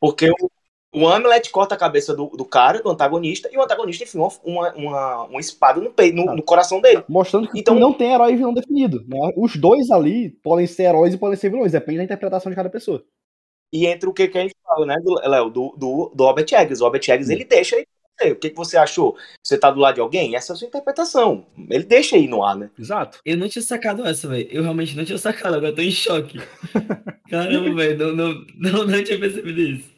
porque o, o Hamlet corta a cabeça do, do cara, do antagonista, e o antagonista enfia uma, uma, uma espada no, peito, no, no coração dele. Mostrando que Então- não tem herói e vilão definido. Né? Os dois ali podem ser heróis e podem ser vilões, depende da interpretação de cada pessoa. E entre o que, que a gente fala, né, do- Léo, do, do, do Robert Eggers. O Robert Eggers, ele deixa você. O que, que você achou? Você tá do lado de alguém? Essa é a sua interpretação. Ele deixa aí no ar, né? Exato. Eu não tinha sacado essa, velho. Eu realmente não tinha sacado, agora eu tô em choque. Caramba, velho, não, não, não, não tinha percebido isso.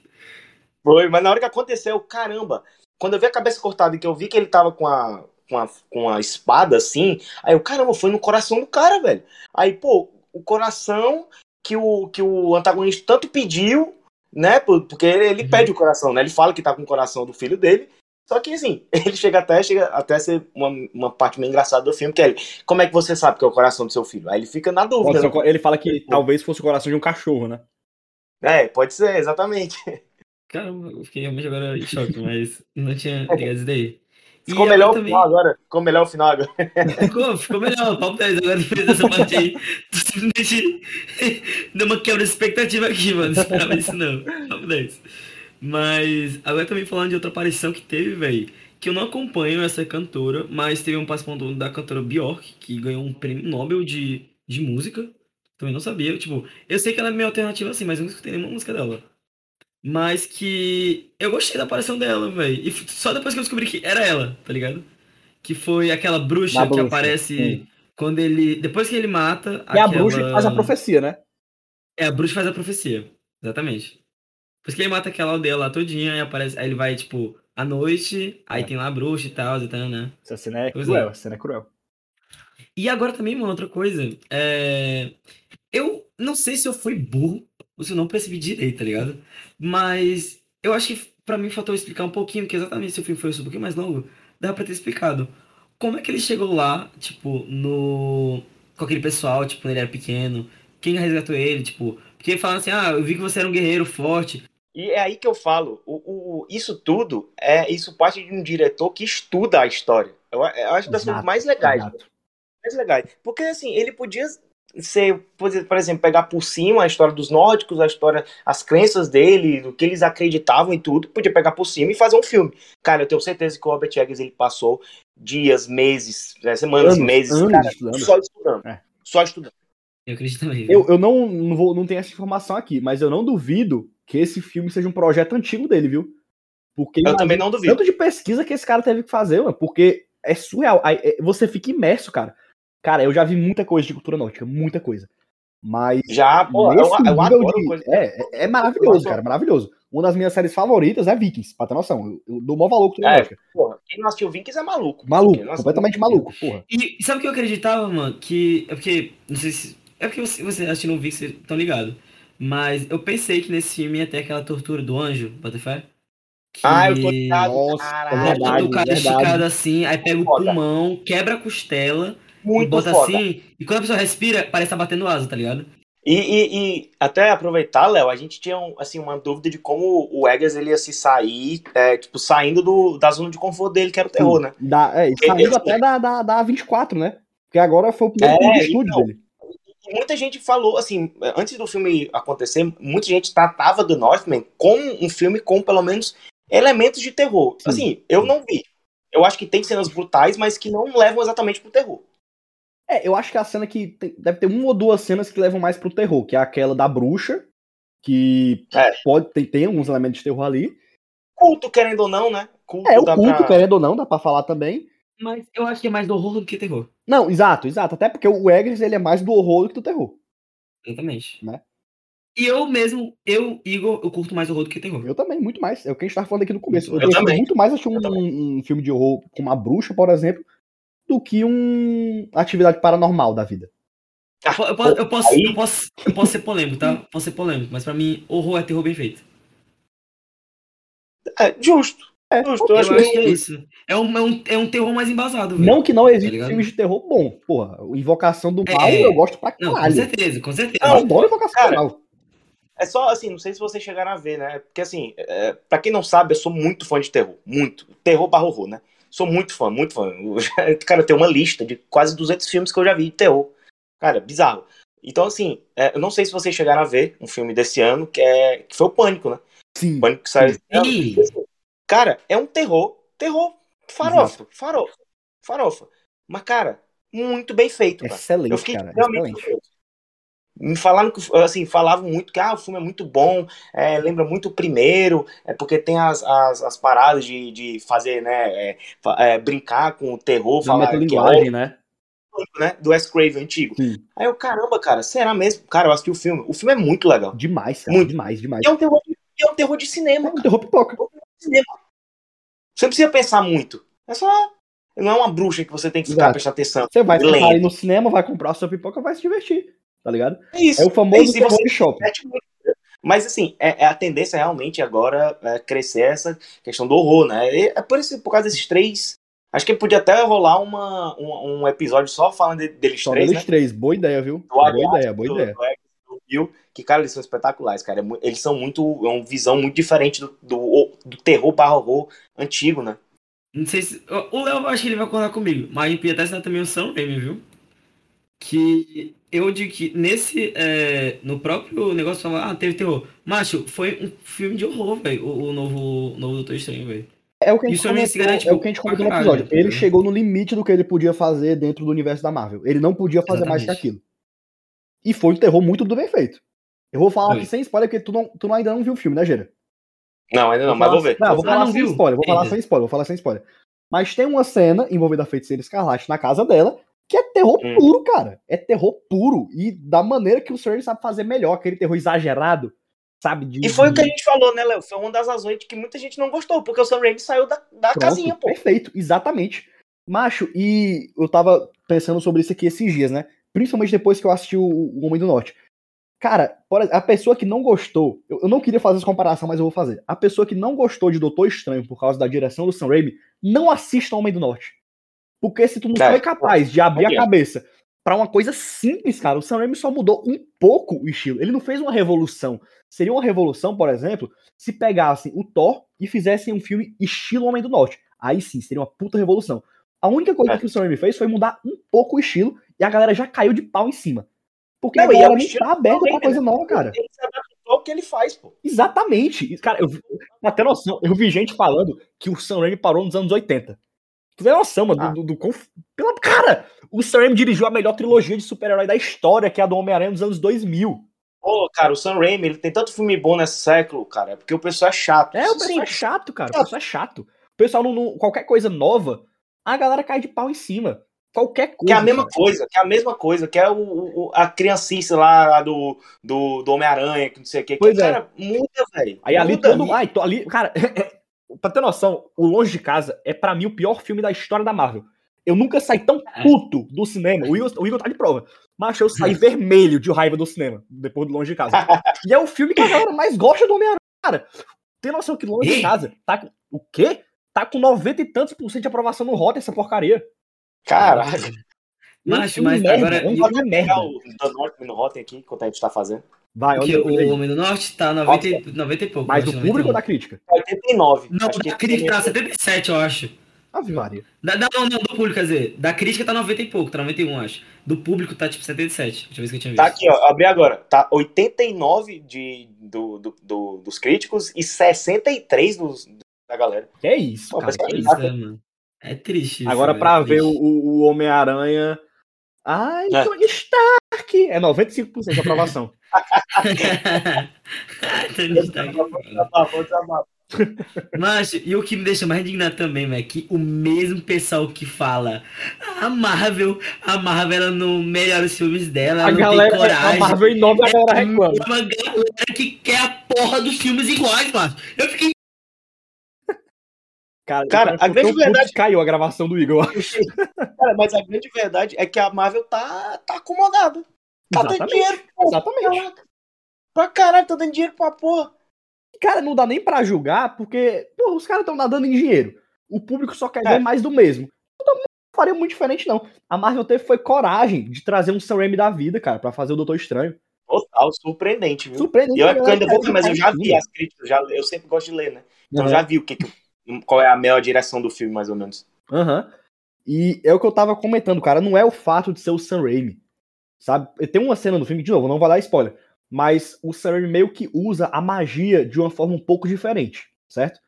Foi, mas na hora que aconteceu, caramba. Quando eu vi a cabeça cortada e que eu vi que ele tava com a, com a, com a espada assim, aí eu, caramba, foi no coração do cara, velho. Aí, pô, o coração que o, que o antagonista tanto pediu, né? Porque ele, ele Uhum. pede o coração, né? Ele fala que tá com o coração do filho dele. Só que assim, ele chega até, chega até a ser uma, uma parte meio engraçada do filme, que é ele, como é que você sabe que é o coração do seu filho? Aí ele fica na dúvida. o co- Ele fala que talvez fosse o coração de um cachorro, né? né? É, pode ser, exatamente. Caramba, eu fiquei realmente agora em choque, mas não tinha ligado isso daí. Ficou melhor o também- final agora. Ficou melhor o final agora. Ficou, ficou melhor, papo 10. Agora depois dessa parte aí, tu simplesmente deu uma quebra de expectativa aqui, mano. Não esperava isso não. Papo 10. Mas agora também falando de outra aparição que teve, velho. Que eu não acompanho essa cantora, mas teve um participante da cantora Bjork, que ganhou um prêmio Nobel de, de música. Também não sabia. Tipo, eu sei que ela é meio alternativa assim, mas eu não escutei nenhuma música dela. Mas que eu gostei da aparição dela, velho. E só depois que eu descobri que era ela, tá ligado? Que foi aquela bruxa, Da que bruxa, aparece sim. quando ele. Depois que ele mata. A aquela- bruxa que faz a profecia, né? É, a bruxa faz a profecia. Exatamente. Depois que ele mata aquela aldeia lá todinha, aí aparece. Aí ele vai, tipo, à noite, aí É. tem lá a bruxa e tal, e tal, né? Essa cena é Pois cruel, é. essa cena é cruel. E agora também uma outra coisa. É... Eu não sei se eu fui burro se eu não percebi direito, tá ligado? Mas eu acho que pra mim faltou explicar um pouquinho, que exatamente se o filme fosse um pouquinho mais longo, dava pra ter explicado. Como é que ele chegou lá, tipo, no. com aquele pessoal, tipo, quando ele era pequeno? Quem resgatou ele, tipo. Porque ele fala assim, ah, eu vi que você era um guerreiro forte. E é aí que eu falo, o, o- isso tudo é isso parte de um diretor que estuda a história. Eu, eu acho das coisas mais legais. Exato. Mais legais. Porque assim, ele podia ser, por por exemplo, pegar por cima a história dos nórdicos, a história, as crenças dele, o que eles acreditavam e tudo, podia pegar por cima e fazer um filme. Cara, eu tenho certeza que o Robert Eggers ele passou dias, meses, é, semanas, Anos, meses, anos cara, estudando. só estudando. É. Só estudando. Eu acredito também. Eu, eu não, não, vou, não tenho essa informação aqui, mas eu não duvido que esse filme seja um projeto antigo dele, viu? Porque Eu imagina também não duvido. tanto de pesquisa que esse cara teve que fazer, mano, porque é surreal. Aí, é, Você fica imerso, cara. Cara, eu já vi muita coisa de cultura nórdica, muita coisa. Mas Já, pô, eu, eu adoro de- coisa. é, é, é maravilhoso, cara, maravilhoso. Uma das minhas séries favoritas é Vikings, pra ter noção. Eu, eu dou mó valor cultura É. Porra, quem não assistiu Vinks é maluco. Maluco, não completamente maluco, porra. E sabe o que eu acreditava, mano? Que. É porque. Não sei se. É porque você, você assistindo um vídeo, vocês estão ligados. Mas eu pensei que nesse filme ia ter aquela tortura do anjo, Butterfly. Que Ah, eu tô ligado. Nossa, Caralho, é verdade, o cara verdade. esticado assim, aí pega o pulmão, quebra a costela, e muito bota foda. assim, e quando a pessoa respira, parece estar batendo asa, tá ligado? E, e- e até aproveitar, Léo, a gente tinha um, assim, uma dúvida de como o Eggers ele ia se sair, é, tipo, saindo do, da zona de conforto dele, que era o terror, né? Da, é, e saindo esse- até da, da, da 24, né? Porque agora foi o primeiro É, filme de estúdio então. dele. E muita gente falou, assim, antes do filme acontecer, muita gente tratava do Northman como um filme com, pelo menos, elementos de terror. Sim. Assim, eu não vi. Eu acho que tem cenas brutais, mas que não levam exatamente pro terror. É, eu acho que a cena que. tem- deve ter uma ou duas cenas que levam mais pro terror, que é aquela da bruxa, que É. pode tem, tem alguns elementos de terror ali. Culto, querendo ou não, né? Culto É, o culto, pra- querendo ou não, dá pra falar também. Mas eu acho que é mais do horror do que terror. Não, exato, exato. Até porque o Eggers ele é mais do horror do que do terror. Exatamente. Né? E eu mesmo, eu, Igor, eu curto mais horror do que terror. Eu também, muito mais. É o que a gente tava falando aqui no começo. Eu, Eu também. muito mais assistir um, um filme de horror com uma bruxa, por exemplo, do que um atividade paranormal da vida. Eu, eu posso, eu, posso, eu, posso, eu posso ser polêmico, tá? Posso ser polêmico, mas pra mim, horror é terror bem feito. É, justo. É, justo. Eu Eu acho, que é que isso. É um, é um, é um terror mais embasado, velho. Não que não Tá existe ligado? filmes de terror bom. Porra, Invocação do É. Mal eu gosto pra Não, com caralho. certeza, com certeza. Eu adoro Invocação Cara, do Mal. É só assim, não sei se vocês chegaram a ver, né? Porque assim, é, pra quem não sabe, eu sou muito fã de terror. Muito. Terror barra horror, né? Sou muito fã, muito fã. Eu já- Cara, eu tenho uma lista de quase 200 filmes que eu já vi de terror. Cara, bizarro. Então, assim, é, eu não sei se vocês chegaram a ver um filme desse ano, que, é, que foi o Pânico, né? Sim. O Pânico que saiu. Ih, Cara, é um terror. Terror. Farofa. Farofa. Farofa. Mas, cara, muito bem feito, cara. Eu Excelente, fiquei cara. realmente Excelente. Me falaram que, assim, falavam muito que ah, o filme é muito bom, é, lembra muito o primeiro, é porque tem as, as, as paradas de, de fazer, né, é, é, brincar com o terror, falar que é né? né? Do Wes Craven antigo. Sim. Aí eu, caramba, cara, será mesmo? Cara, eu assisti o filme. O filme é muito legal. Demais, cara. Muito. Demais, demais. É um terror, é um terror de cinema. É um terror pipoca. de cinema. Você não precisa pensar muito. É só. Não é uma bruxa que você tem que ficar prestando atenção. Você vai sair no cinema, vai comprar a sua pipoca, vai se divertir. Tá ligado? É isso. É o famoso é isso, shopping. Mas assim, é, é, a tendência realmente agora é crescer essa questão do horror, né? E é por, isso, por causa desses três Acho que podia até rolar uma, um, um episódio só falando de, deles só três. Deles né? três, boa ideia, viu? Do boa ideia, boa do, ideia. Do, do, que, cara, eles são espetaculares, cara. É eles são muito. É uma visão muito diferente do, do, do terror barra horror antigo, né? Não sei se. O Léo acho que ele vai concordar comigo, mas podia até ensinar também o Sam Raimi, viu? Que eu digo que nesse. É, no próprio negócio falar, ah, teve terror. Macho, foi um filme de horror, velho. O, o, novo, o novo Doutor Estranho, velho. É o que a gente, comentou, é o que a gente comentou no episódio. Ele chegou no limite do que ele podia fazer dentro do universo da Marvel. Ele não podia fazer Exatamente. mais que aquilo. E foi um terror muito bem feito. Eu vou falar aqui sem spoiler, porque tu, não, tu não, ainda não viu o filme, né, Gera? Não, ainda não, mas vou ver. Não, vou falar ah, sem viu? spoiler, vou falar sem spoiler, vou falar sem spoiler. Mas tem uma cena envolvendo a feiticeira escarlate na casa dela, que é terror hum. puro, cara. É terror puro. E da maneira que o Sr. sabe fazer melhor, aquele terror exagerado sabe? De, e foi o que a gente falou, né, Léo? Foi uma das razões que muita gente não gostou, porque o Sam Raimi saiu da, da Pronto, casinha, pô. Perfeito, exatamente. Macho, e eu tava pensando sobre isso aqui esses dias, né? Principalmente depois que eu assisti o, o Homem do Norte. Cara, a pessoa que não gostou, eu não queria fazer essa comparação, mas eu vou fazer. A pessoa que não gostou de Doutor Estranho por causa da direção do Sam Raimi, não assista Homem do Norte. Porque se tu não é, foi capaz de abrir a cabeça para uma coisa simples, cara, o Sam Raimi só mudou um pouco o estilo. Ele não fez uma revolução. Seria uma revolução, por exemplo, se pegassem o Thor e fizessem um filme estilo Homem do Norte. Aí sim, seria uma puta revolução. A única coisa é. que o Sam Raimi fez foi mudar um pouco o estilo e a galera já caiu de pau em cima. Porque não, a galera não tá aberta pra coisa nova, cara. Ele se adaptou ao que ele faz, pô. Exatamente. Cara, eu, ter noção, eu vi gente falando que o Sam Raimi parou nos anos 80. Tu vê noção, mano, ah. do, do, do, Pela... Cara, o Sam dirigiu a melhor trilogia de super-herói da história, que é a do Homem-Aranha dos anos 2000. Pô, cara, o Sam Raimi, ele tem tanto filme bom nesse século, cara, é porque o pessoal é chato. É, o pessoal Sim. é chato, cara, o pessoal é chato. O pessoal, não, não, qualquer coisa nova, a galera cai de pau em cima. Qualquer coisa. Que é a mesma cara. coisa, que é a mesma coisa, que é o, o a criancice lá do, do, do Homem-Aranha, que não sei o que. Pois que, é. Cara, muda, velho. Aí ali todo. Ai, tô ali. Cara, pra ter noção, o Longe de Casa é para mim o pior filme da história da Marvel. Eu nunca saí tão é. puto do cinema. O Igor, o Igor tá de prova. Mas eu saí vermelho de raiva do cinema, depois do Longe de Casa. e é o filme que a galera mais gosta do Homem-Aranha, cara. Tem noção que Longe de Casa tá com. O quê? Tá com 90 e tantos por cento de aprovação no Rotten essa porcaria. Caralho. Mas, mas merda, agora. Vamos fazer merda. o do Norte no Rotten aqui, enquanto a gente tá fazendo. Vai, olha o Homem do Norte tá 90, 90 e pouco. Mas o público ou da crítica? 89. Não, da crítica tá 77, eu acho. Ave Maria. Da, não, não, do público, quer dizer, da crítica tá 90 e pouco, tá 91, acho. Do público tá tipo 77, última vez que eu tinha tá visto. Tá aqui, ó, abri agora. Tá 89 de, do, do, do, dos críticos e 63 dos, da galera. Que é isso, Pô, cara. Que é, isso, é, mano. é triste. Agora, isso, pra é ver o, o Homem-Aranha. Ai, é. Tony Stark! É 95% de aprovação. Stark. Mas, e o que me deixa mais indignado também, é que o mesmo pessoal que fala a Marvel, a Marvel ela não melhora os filmes dela, a não galera, tem coragem. A Marvel em nome da galera reclama. É uma galera que quer a porra dos filmes iguais, mano. Eu fiquei. Cara, cara a grande verdade. Caiu a gravação do Igor, Cara, mas a grande verdade é que a Marvel tá, tá acomodada. Tá dando dinheiro. Pô. Exatamente. Pra caralho, tá dando dinheiro pra porra. Cara, não dá nem para julgar, porque porra, os caras estão nadando em dinheiro. O público só quer é. ver mais do mesmo. Não faria muito diferente, não. A Marvel teve foi coragem de trazer um Sam Raimi da vida, cara, para fazer o Doutor Estranho. Total, surpreendente, viu? Surpreendente. Eu, eu ainda vou ver, mas eu já vi as críticas, já, eu sempre gosto de ler, né? Então uhum. já vi o que, qual é a melhor direção do filme, mais ou menos. Aham. Uhum. E é o que eu tava comentando, cara, não é o fato de ser o Sam Raimi, sabe? Tem uma cena no filme, de novo, não vou dar spoiler, mas o Sam meio que usa a magia de uma forma um pouco diferente, certo?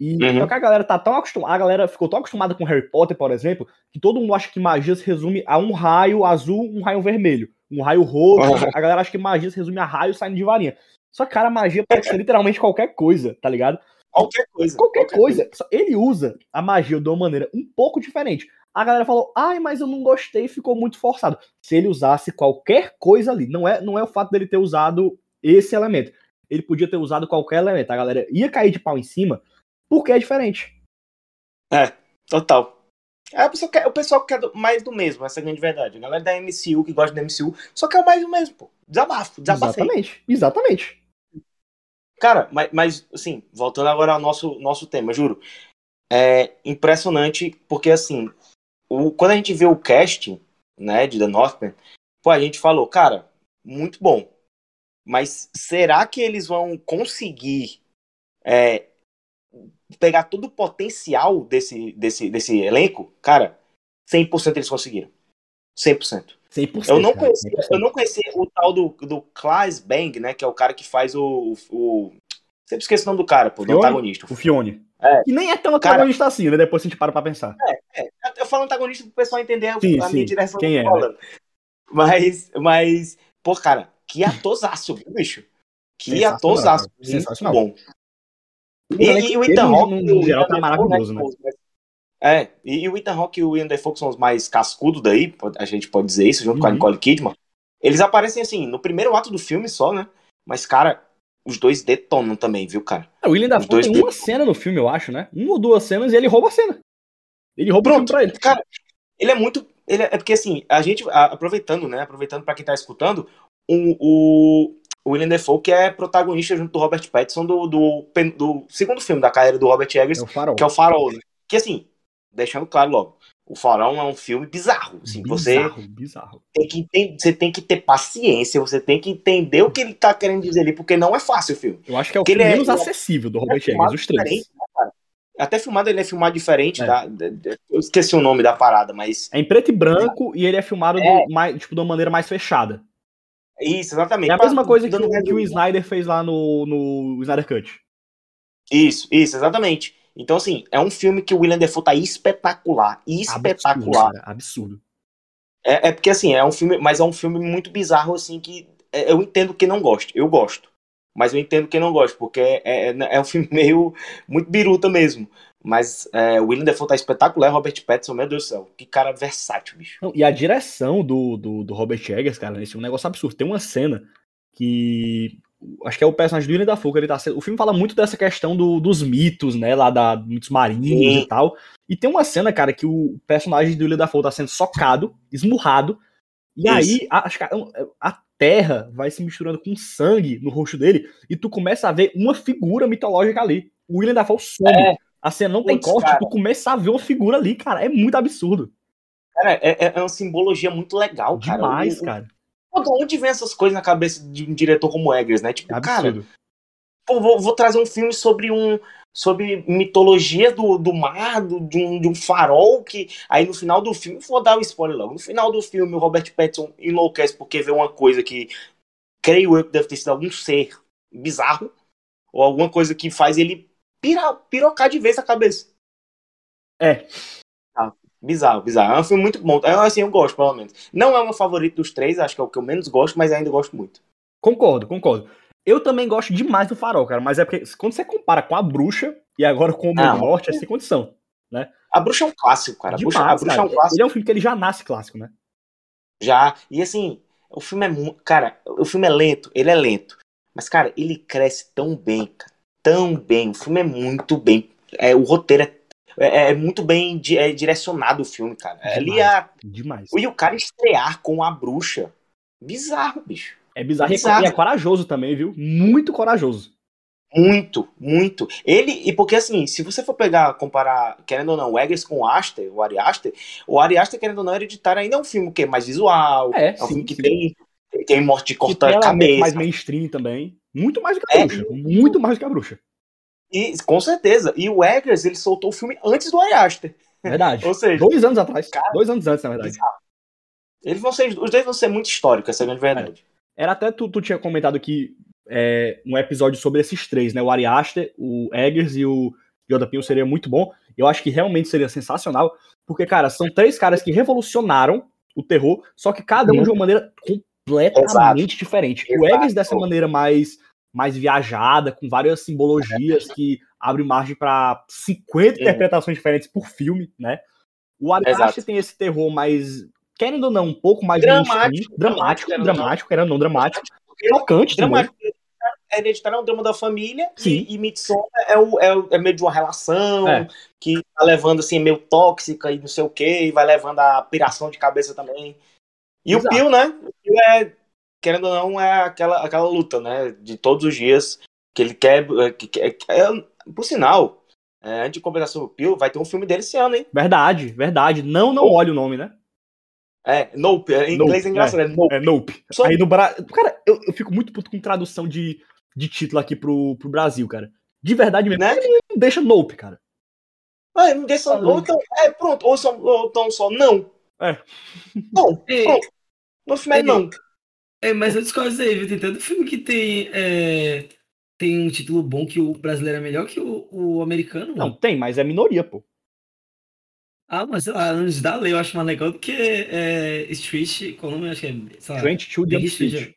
E uhum. só que a galera tá tão acostumada, a galera ficou tão acostumada com Harry Potter, por exemplo, que todo mundo acha que magia se resume a um raio azul, um raio vermelho. um raio roxo. a galera acha que magia se resume a raio saindo de varinha. Só que, cara, magia pode ser literalmente qualquer coisa, tá ligado? Qualquer coisa. Qualquer, qualquer coisa. coisa. Ele usa a magia de uma maneira um pouco diferente. A galera falou, ai, mas eu não gostei, ficou muito forçado. Se ele usasse qualquer coisa ali, não é, não é o fato dele ter usado esse elemento. Ele podia ter usado qualquer elemento. A galera ia cair de pau em cima porque é diferente. É, total. É, o, pessoal quer, o pessoal quer mais do mesmo, essa é a grande verdade. A galera da MCU que gosta da MCU só quer mais do mesmo, pô. Desabafo, desabafei. Exatamente, exatamente. Cara, mas, mas assim, voltando agora ao nosso, nosso tema, juro. É impressionante porque, assim, o, quando a gente vê o casting, né, de The Northman, pô, a gente falou, cara, muito bom. Mas será que eles vão conseguir é, pegar todo o potencial desse, desse, desse elenco? Cara, 100% eles conseguiram. 100%. 100%, eu não conhecia, eu não conhecia o tal do, do Klaas Bang, né? Que é o cara que faz o. o, sempre esqueço o nome do cara, pô, do antagonista. O Fione. É. E nem é tão antagonista cara, assim, né? Depois a gente para pra pensar. É, é. Eu falo antagonista pro pessoal entender sim, a sim. minha direção Quem é, né? Mas, mas, pô, cara, que atorzaço, viu, bicho? Que atorzaço. Sensacional. Bom. E, e, e o Ethan Hawke. No geral, tá maravilhoso, né? É, e, e o Ethan Hawke e o Ian Defoe são os mais cascudos daí, a gente pode dizer isso, junto uhum. com a uhum. Nicole Kidman. Eles aparecem assim, no primeiro ato do filme só, né? Mas, cara, os dois detonam também, viu, cara? É, o William Dafoe tem uma cena no filme, eu acho, né? Uma ou duas cenas e ele rouba a cena. Ele rouba Pronto, o filme pra ele. Cara, ele é muito. Ele é, é porque assim, a gente, aproveitando, né? Aproveitando para quem tá escutando, o, o, o William Defoe, que é protagonista junto do Robert Pattinson do, do, do segundo filme da carreira do Robert Eggers, é que é o Farol, né? Que assim, deixando claro logo, o Farol é um filme bizarro. Assim, bizarro, você bizarro. Tem que entender, você tem que ter paciência, você tem que entender o que ele tá querendo dizer ali, porque não é fácil o filme. Eu acho que é o filme é menos é, acessível do Robert é Eggers, os três. Né, Até filmado ele é filmado diferente, é. tá? Eu esqueci o nome da parada, mas. É em preto e branco e ele é filmado é. do, mais, tipo, de uma maneira mais fechada. Isso, exatamente. É a mesma coisa que, o, que o Snyder fez lá no, no Snyder Cut. Isso, isso, exatamente. Então, assim, é um filme que o William Defoe tá espetacular. Espetacular. Absurdo. absurdo. É, é, porque, assim, é um filme, mas é um filme muito bizarro, assim, que é, eu entendo quem não gosta. Eu gosto. Mas eu entendo quem não gosta, porque é, é, é um filme meio muito biruta mesmo. Mas é, o William Defoe tá espetacular, Robert Pattinson, meu Deus do céu, que cara versátil, bicho. Não, e a direção do, do, do Robert Eggers, cara, esse é um negócio absurdo. Tem uma cena que acho que é o personagem do William Dafoe, que ele tá o filme fala muito dessa questão do, dos mitos, né, lá da mitos marinhos Sim. e tal. E tem uma cena, cara, que o personagem do William Dafoe tá sendo socado, esmurrado, e Isso. aí a, a, terra vai se misturando com sangue no rosto dele, e tu começa a ver uma figura mitológica ali. O William Dafoe some. É. A cena não tem corte, cara. tu começa a ver uma figura ali, cara. É muito absurdo. Cara, é, é, é uma simbologia muito legal, cara. Demais, cara. Pô, de onde vem essas coisas na cabeça de um diretor como Eggers, né? Tipo, cara, pô, vou, vou, trazer um filme sobre um sobre mitologia do, do mar, do, de, um, de um farol que aí no final do filme, vou dar o um spoiler logo, no final do filme o Robert Pattinson enlouquece porque vê uma coisa que creio eu que deve ter sido algum ser bizarro ou alguma coisa que faz ele pira, pirocar de vez a cabeça. É. Bizarro, bizarro. É um filme muito bom. É, assim, eu gosto, pelo menos. Não é o meu favorito dos três, acho que é o que eu menos gosto, mas ainda gosto muito. Concordo, concordo. Eu também gosto demais do Farol, cara, mas é porque quando você compara com a Bruxa e agora com o Meu Norte, é sem condição, né? A Bruxa é um clássico, cara. Demais, a Bruxa, a Bruxa cara. é um clássico. Ele é um filme que ele já nasce clássico, né? Já. E assim, o filme é. Cara, o filme é lento, ele é lento. Mas, cara, ele cresce tão bem, cara. Tão bem. O filme é muito bem. É, o roteiro é é, é muito bem di, é direcionado o filme, cara. Demais, Ali a, demais. E o cara estrear com a bruxa. Bizarro, bicho. É bizarro. bizarro. E é corajoso também, viu? Muito corajoso. Muito, muito. Ele, e porque assim, se você for pegar, comparar, querendo ou não, o Eggers com o Aster, o Ari Aster, o Ari Aster, querendo ou não, hereditário ainda é um filme que é mais visual, é, é um sim, filme que sim. tem, tem morte de cortar a cabeça. mais mainstream também. Muito mais do que a é, bruxa. Muito mais do que a bruxa. E, com certeza. E o Eggers, ele soltou o filme antes do Ari Aster. Verdade. Ou seja, dois anos atrás. Cara, dois anos antes, na verdade. Eles vão ser, os dois vão ser muito históricos, essa é a grande verdade. É. Era até tu, tu tinha comentado que é, um episódio sobre esses três, né? O Ari Aster, o Eggers e o Yoda Pinho seria muito bom. Eu acho que realmente seria sensacional, porque, cara, são três caras que revolucionaram o terror, só que cada um de uma maneira completamente diferente. O Exato. Eggers dessa maneira mais, mais viajada, com várias simbologias que abre margem para 50 Uhum. interpretações diferentes por filme, né? O Ari Exato. Aster tem esse terror mais, querendo ou não, um pouco mais Dramático, dramático, dramático, querendo ou não, dramático, chocante dramático. Hereditário é um drama da família Sim. e, e Midsommar é, o, é, o- é meio de uma relação É. que tá levando assim, meio tóxica e não sei o que, e vai levando a piração de cabeça também. E Exato. o Pio, né? O Pio é, querendo ou não, é aquela, aquela luta, né? De todos os dias que ele quer. Que, que, que- é, por sinal, é, antes de conversar sobre o Pio, vai ter um filme dele esse ano, hein? Verdade, verdade. Não, não Oh. olhe o nome, né? É, Nope. Em Nope, inglês é engraçado, é, Nope. É Nope. Só- Aí no Brasil. Cara, eu, eu fico muito puto com tradução de, de título aqui pro, pro Brasil, cara. De verdade mesmo. Né? Não deixa Nope, cara. Ah, não deixa, ou então, é, pronto, ou, só, ou então só não. É. Não, É, pronto. No filme é É. não. é, mas eu discordo aí, viu? Tem tanto filme que tem, é, tem um título bom que o brasileiro é melhor que o, o americano. Não, mano. tem, mas é minoria, pô. Ah, mas sei lá, Anjos da Lei eu acho mais legal do que é, Street, qual o nome? Acho que é, sei lá. Trent to Jump Street.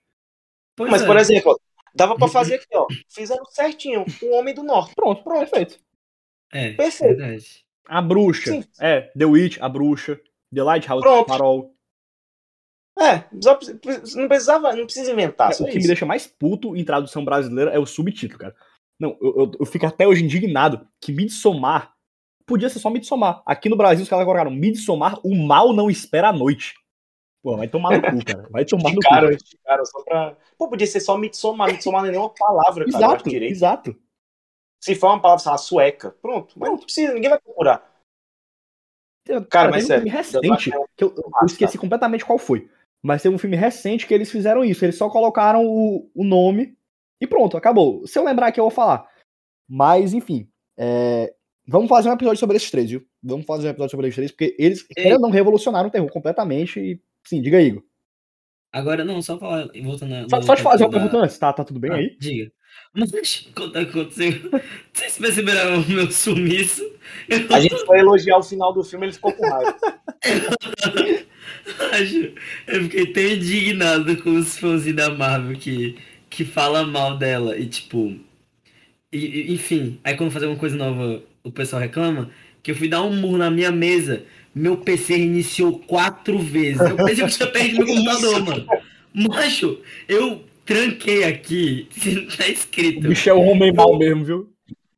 Mas, é. por exemplo, dava pra fazer aqui, ó. Fizeram certinho. O Homem do Norte. Pronto, pronto, perfeito. É, Perfeito. verdade. A bruxa. Sim. É, The Witch, a bruxa. The Lighthouse, Pronto. Farol. É, não precisava, não precisa inventar. É, o que me isso. deixa mais puto em tradução brasileira é o subtítulo, cara. Não, eu, eu, eu fico até hoje indignado que Midsommar podia ser só Midsommar. Aqui no Brasil os caras colocaram Midsommar, o mal não espera a noite. Pô, vai tomar no cu, cara. Vai tomar no cu. Esticaram, esticaram só pra. Pô, podia ser só Midsommar. Midsommar não é nem uma palavra, cara. Exato, exato. Se for uma palavra, sei lá, sueca. Pronto. Mas não precisa, ninguém vai procurar. Cara, mas teve um sério, filme recente, eu acho que eu, eu esqueci completamente qual foi. Mas teve um filme recente que eles fizeram isso. Eles só colocaram o, o nome e pronto, acabou. Se eu lembrar aqui, eu vou falar. Mas, enfim. é, Vamos fazer um episódio sobre esses três, viu? Vamos fazer um episódio sobre esses três, porque eles ou não revolucionaram o terror completamente. E, sim, diga aí, Igor. Agora, não, só falar, voltando na. Só, só te fazer uma pergunta antes, tá, tá tudo bem Ah, aí? Diga. Mas quando aconteceu. Vocês perceberam o meu sumiço? Eu A gente foi elogiar o final do filme, ele ficou com raiva. Eu fiquei tão indignado com os fãs da Marvel que, que fala mal dela. E tipo. e- e- enfim, aí quando fazer uma coisa nova, o pessoal reclama. Que eu fui dar um murro na minha mesa. Meu PC reiniciou quatro vezes. Eu pensei que eu tinha perdido meu computador, mano. Macho, eu tranquei aqui. Tá O escrito. bicho é um homem mal mesmo, viu?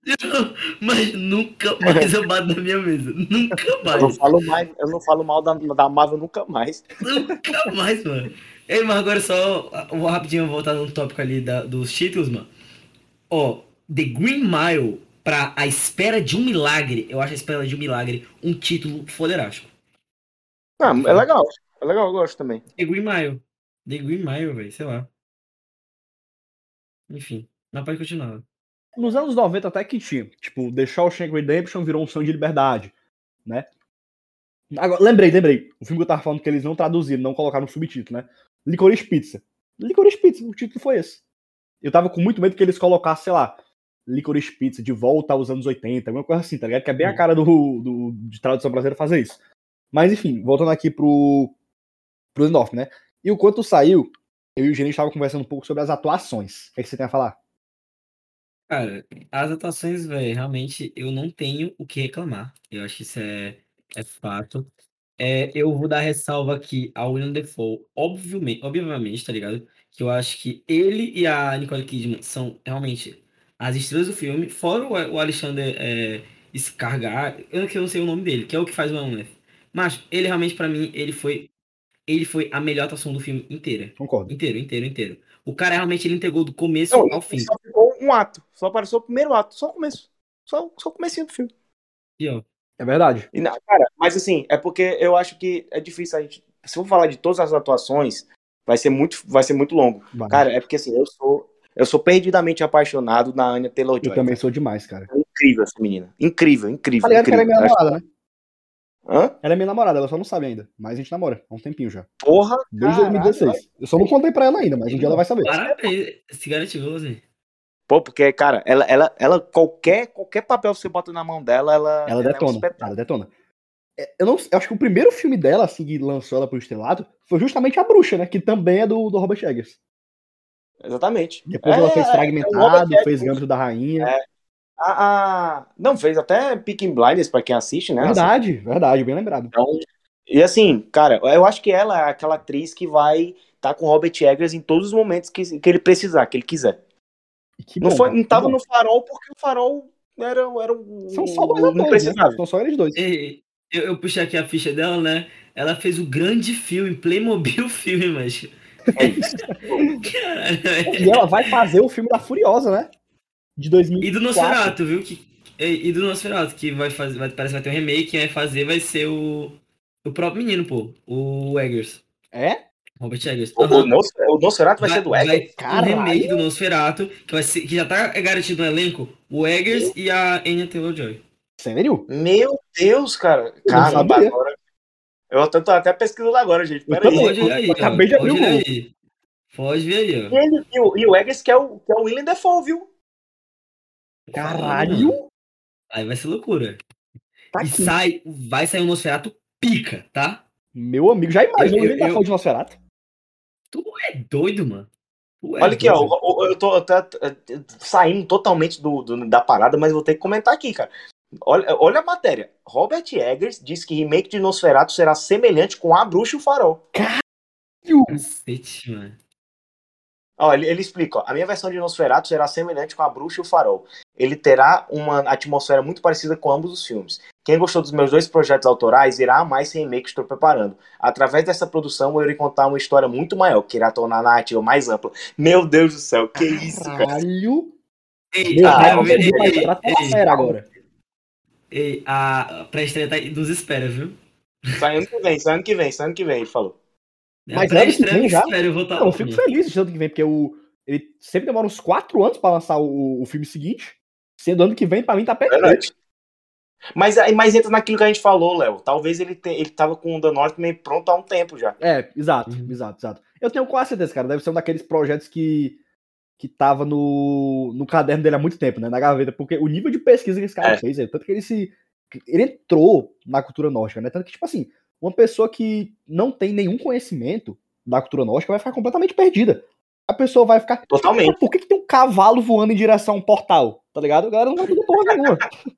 Mas nunca mais eu bato na minha mesa. Nunca Eu não mais. falo, mais, eu não falo mal da, da Marvel nunca mais. Nunca mais, mano. Ei, mas agora só vou rapidinho voltar no tópico ali da- dos títulos, mano. Ó, The Green Mile pra A Espera de um Milagre. Eu acho A Espera de um Milagre um título foderástico. Ah, é legal. É legal, eu gosto também. The Green Mile. The Green Mile, velho, sei lá. Enfim, mas pode continuar. Nos anos 90 até que tinha. Tipo, The Shawshank Redemption virou um sonho de liberdade, né? Agora, lembrei, lembrei. O filme que eu tava falando que eles não traduziram, não colocaram subtítulo, né? Licorice Pizza. Licorice Pizza, o título foi esse. Eu tava com muito medo que eles colocassem, sei lá, Licorice Pizza de volta aos anos 80, alguma coisa assim, tá ligado? Que é bem a Hum. cara do, do, de tradução brasileira fazer isso. Mas enfim, voltando aqui pro, pro Endorf, né? E o quanto saiu, eu e o gerente estavam conversando um pouco sobre as atuações. O que, é que você tem a falar? Cara, as atuações, velho, realmente eu não tenho o que reclamar. Eu acho que isso é, é fato. É, eu vou dar ressalva aqui ao William Defoe, obviamente, obviamente, tá ligado? Que eu acho que ele e a Nicole Kidman são realmente as estrelas do filme, fora o, Alexander é, Skarsgård, eu que eu não sei o nome dele, que é o que faz o Hamlet. Mas ele realmente, pra mim, ele foi ele foi a melhor atuação do filme inteira. Concordo. Inteiro, inteiro, inteiro. O cara realmente ele entregou do começo Não, ao fim. Só ficou um ato. Só apareceu o primeiro ato. Só o começo. Só, só o comecinho do filme. E, ó, É verdade. E, cara, mas assim, é porque eu acho que é difícil a gente. Se eu for falar de todas as atuações, vai ser muito, vai ser muito longo. Vai. Cara, é porque assim, eu sou. Eu sou perdidamente apaixonado na Anya Taylor eu também sou demais, cara. Incrível essa menina. Incrível, incrível. Ligado que ela é incrível. minha namorada, né? Hã? Ela é minha namorada, ela só não sabe ainda. Mas a gente namora há um tempinho já. Porra, Desde caralho. 2016. Eu só não contei pra ela ainda, mas um dia ela vai saber. parabéns. Se garantiu, assim. Pô, porque, cara, ela, ela, ela qualquer, qualquer papel que você bota na mão dela, ela. Ela é um detona. espetáculo. Ela detona. é, eu não eu acho que o primeiro filme dela, assim, que lançou ela pro estrelato, foi justamente A Bruxa, né? Que também é do, do Robert Eggers. Exatamente. Depois É, ela fez é, Fragmentado, é o Robert fez. Gambito da Rainha. É. A, a- Não, fez até Picking Blinders pra quem assiste, né? verdade, verdade, bem lembrado. Então, e assim, cara, eu acho que ela é aquela atriz que vai estar com o Robert Eggers em todos os momentos que, que ele precisar, que ele quiser. E que não, bom, foi, não tava bom. no farol porque o farol era, era um. São só dois não né? precisava. São só eles dois. Ei, Eu, eu puxei aqui a ficha dela, né? Ela fez o grande filme, Playmobil filme, mas. É isso. E ela vai fazer o filme da Furiosa, né? De 2004. E do Nosferatu, viu? Que, e, e do Nosferatu, que vai fazer. Vai, parece que vai ter um remake, quem vai fazer vai ser o. O próprio menino, pô. O Eggers. É? Robert Eggers. O, Aham. o, Nos- o Nosferatu vai, ser do vai Eggers? um Caralho. remake do Nosferatu, que, vai ser, que já tá garantido no elenco, o Eggers e a Anya Taylor-Joy. Sério? Meu Deus, cara. sabia. agora. Eu tô, tô até pesquisando agora, gente. Eu Pera aí. Pode ver aí, eu acabei de abrir Pode o ver Google. Pode ver aí, ó. E, ele- e o, e o Eggers, que é o, que é o William Defoe, viu? Caralho! Aí vai ser loucura. Tá e aqui. sai, vai sair um Nosferatu pica, tá? Meu amigo, já imaginou Eu- ele da eu- foto de Nosferatu? Tu é doido, mano. É Olha aqui, ó. doido. o- o- Eu tô até saindo totalmente do, do- da parada, mas vou ter que comentar aqui, cara. Olha, olha a matéria. Robert Eggers diz que remake de Nosferatu será semelhante com A Bruxa e o Farol. Cacete, mano. Ó, ele, ele explica, ó, a minha versão de Nosferatu será semelhante com A Bruxa e o Farol. Ele terá uma atmosfera muito parecida com ambos os filmes. Quem gostou dos meus dois projetos autorais irá amar esse remake que estou preparando. Através dessa produção, eu irei contar uma história muito maior, que irá tornar a narrativa mais ampla. Meu Deus do céu, que isso, cara. Caralho! Ei, Ah, pai, eu- ei, na série agora. Ei, a pré-estreia tá, nos espera, viu? Sai ano que vem, sai ano que vem, sai ano que vem, ele falou. A Mas ano que vem já? espera, eu vou estar Não, eu fico feliz de ano que vem, porque o, ele sempre demora uns 4 anos pra lançar o, o filme seguinte. Sendo ano que vem, pra mim, tá perfeito. Verdade. Mas, aí- mas entra naquilo que a gente falou, Léo. Talvez ele, te, ele tava com o The Northman pronto há um tempo já. É, exato, Uhum. exato, exato. Eu tenho quase certeza, cara. Deve ser um daqueles projetos que, que tava no, no caderno dele há muito tempo, né? Na gaveta, porque o nível de pesquisa que esse cara É. fez, é, tanto que ele se. Ele entrou na cultura nórdica, né? Tanto que, tipo assim, uma pessoa que não tem nenhum conhecimento da cultura nórdica vai ficar completamente perdida. A pessoa vai ficar. Totalmente. Por que, que tem um cavalo voando em direção a um portal? Tá ligado? A galera não vai entender porra nenhuma.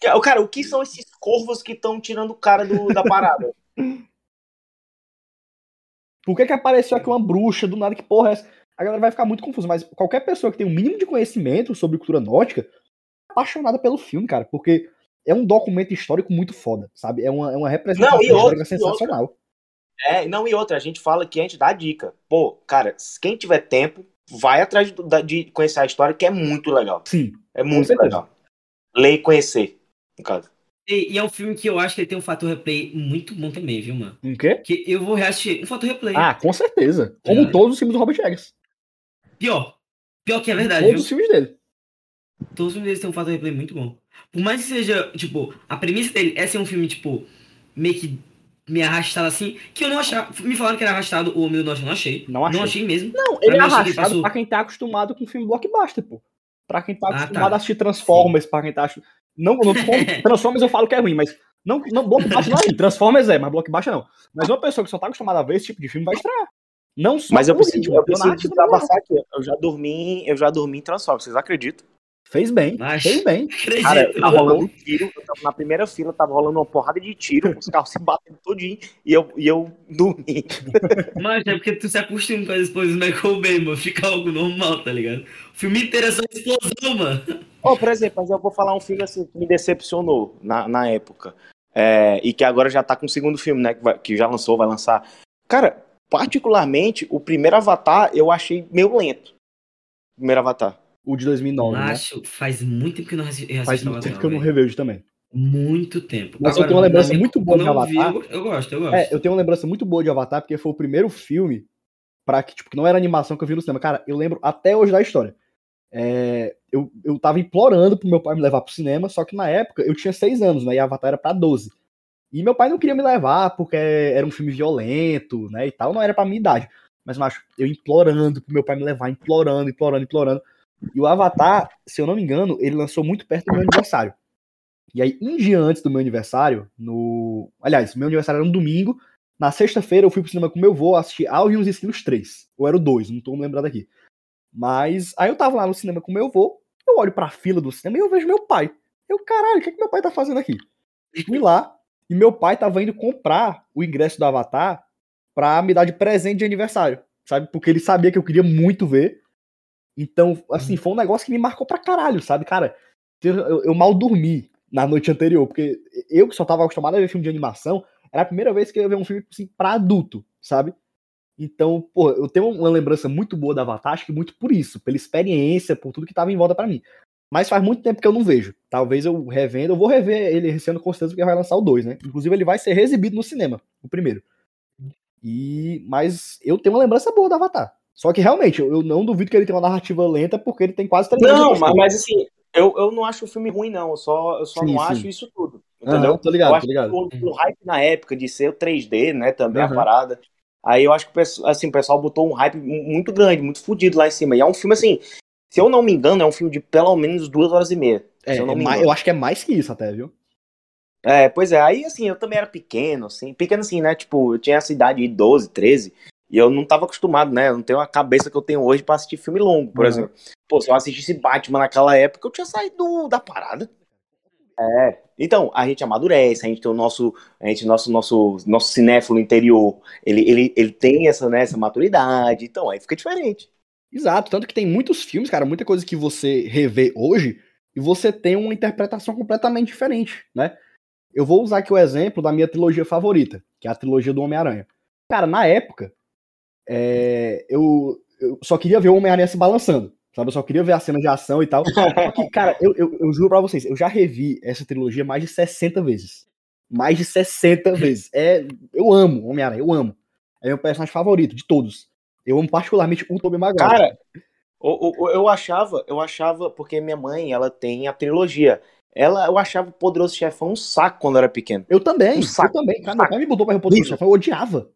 Cara, Cara, o que são esses corvos que estão tirando o cara do- da parada? Por que, que apareceu aqui uma bruxa do nada? Que porra é essa? A galera vai ficar muito confusa, mas qualquer pessoa que tem um mínimo de conhecimento sobre cultura nórdica é apaixonada pelo filme, cara, porque é um documento histórico muito foda, sabe? É uma, é uma representação Não, e outra, histórica e outra. sensacional. É, não, e outra, a gente fala que a gente dá a dica. Pô, cara, quem tiver tempo, vai atrás da- de conhecer a história, que é muito legal. Sim. É muito legal. Ler e conhecer, no caso. E, e é um filme que eu acho que ele tem um fator replay muito bom também, viu, mano? Um quê? Que eu vou reassistir um fator replay. Ah, com certeza. Como Verdade. todos os filmes do Robert Eggers. Pior. Pior que é verdade, Todos os filmes dele. Todos os filmes deles têm um fator replay muito bom. Por mais que seja, tipo, a premissa dele é ser um filme, tipo, meio que me arrastado assim, que eu não achava. Me falaram que era arrastado o Homem do Norte, eu não achei. Não achei. Não achei mesmo. Não, Pra ele é arrastado passou- pra quem tá acostumado com filme blockbuster, pô. Pra quem tá Ah, acostumado tá. a assistir Transformers, pra quem tá. Não, não Transformers eu falo que é ruim, mas. Não, não, blockbuster não é ruim. Transformers é, mas blockbuster não. Mas uma pessoa que só tá acostumada a ver esse tipo de filme vai estranhar. Não só Mas eu preciso, eu preciso desabafar aqui. Eu já dormi, eu já dormi em Transformers, vocês acreditam? Fez bem, Mas- fez bem. Acredito. Cara, tá rolando tiro, eu tava na primeira fila, tava rolando uma porrada de tiro, os carros se batendo todinho, e eu, e eu dormi. Mas é porque tu se acostuma com as explosões do Michael Bay, mano. Fica algo normal, tá ligado? O filme inteiro é só explosão, mano. Ó, por exemplo, mas eu vou falar um filme assim que me decepcionou na, na época. É, e que agora já tá com o segundo filme, né? Que, vai- que já lançou, vai lançar. Cara, particularmente, o primeiro Avatar eu achei meio lento. O primeiro Avatar. O de 2009, né? Acho, faz muito tempo que eu não assi- eu Faz muito Avatar, tempo que eu não revejo também. Muito tempo. Mas eu tenho uma lembrança muito boa de eu vi, Avatar. eu, eu gosto, eu gosto. É, eu tenho uma lembrança muito boa de Avatar, porque foi o primeiro filme para que, tipo, que não era animação que eu vi no cinema. Cara, eu lembro até hoje da história. É, eu, eu tava implorando pro meu pai me levar pro cinema, só que na época eu tinha 6 anos, né? E Avatar era pra 12. E meu pai não queria me levar porque era um filme violento, né? E tal, não era pra minha idade. Mas, macho, eu implorando pro meu pai me levar, implorando, implorando, implorando. E o Avatar, se eu não me engano, ele lançou muito perto do meu aniversário. E aí, um dia antes do meu aniversário, no. Aliás, meu aniversário era um domingo. Na sexta-feira eu fui pro cinema com meu avô assistir Alvin e os Esquilos 3. Ou era o 2, não tô me lembrando aqui. Mas aí eu tava lá no cinema com meu avô, eu olho pra fila do cinema e eu vejo meu pai. Eu, caralho, o que, é que meu pai tá fazendo aqui? Fui lá e meu pai tava indo comprar o ingresso do Avatar pra me dar de presente de aniversário, sabe? Porque ele sabia que eu queria muito ver. Então, assim, foi um negócio que me marcou pra caralho, sabe? Cara, eu, eu mal dormi na noite anterior, porque eu que só tava acostumado a ver filme de animação, era a primeira vez que eu ia ver um filme assim, pra adulto, sabe? Então, pô, eu tenho uma lembrança muito boa da Avatar, acho que muito por isso, pela experiência, por tudo que tava em volta para mim. Mas faz muito tempo que eu não vejo. Talvez eu revendo, eu vou rever ele esse ano com certeza, porque vai lançar o 2, né? Inclusive, ele vai ser exibido no cinema, o primeiro. E Mas eu tenho uma lembrança boa da Avatar. Só que realmente, eu não duvido que ele tenha uma narrativa lenta, porque ele tem quase três Não, mas, mas, assim, eu, eu não acho o filme ruim, não. Eu só, eu só sim, não sim. acho isso tudo. Entendeu? Uhum, tô ligado, eu tô ligado. O, o, hype na época de ser o 3D, né? Também uhum. a parada. Aí eu acho que assim, o pessoal botou um hype muito grande, muito fodido lá em cima. E é um filme assim, se eu não me engano, é um filme de pelo menos duas horas e meia. É, eu, é mais, eu acho que é mais que isso até, viu? É, pois é. Aí assim, eu também era pequeno, assim, pequeno assim, né? Tipo, eu tinha essa idade de 12, 13. E eu não tava acostumado, né? Eu não tenho a cabeça que eu tenho hoje para assistir filme longo, por uhum. exemplo. Pô, se eu assistisse Batman naquela época, eu tinha saído da parada. É. Então, a gente amadurece, a gente tem o nosso, a gente, nosso, nosso, nosso cinéfilo interior, ele, ele, ele tem essa, né, essa maturidade, então aí fica diferente. Exato, tanto que tem muitos filmes, cara, muita coisa que você revê hoje e você tem uma interpretação completamente diferente, né? Eu vou usar aqui o exemplo da minha trilogia favorita, que é a trilogia do Homem-Aranha. Cara, na época, é, eu, eu só queria ver o Homem-Aranha se balançando. Sabe? Eu só queria ver a cena de ação e tal. Só que, cara, eu, eu, eu juro pra vocês, eu já revi essa trilogia mais de 60 vezes. Mais de 60 vezes. É, eu amo Homem-Aranha, eu amo. É meu personagem favorito de todos. Eu amo particularmente o Tobey Maguire. Cara, eu, eu, eu achava, eu achava, porque minha mãe, ela tem a trilogia. Ela, eu achava o Poderoso Chefão um saco quando eu era pequeno. Eu também, um saco, eu também. Cara, um meu pai me botou pra ver o Poderoso Chefão, eu odiava.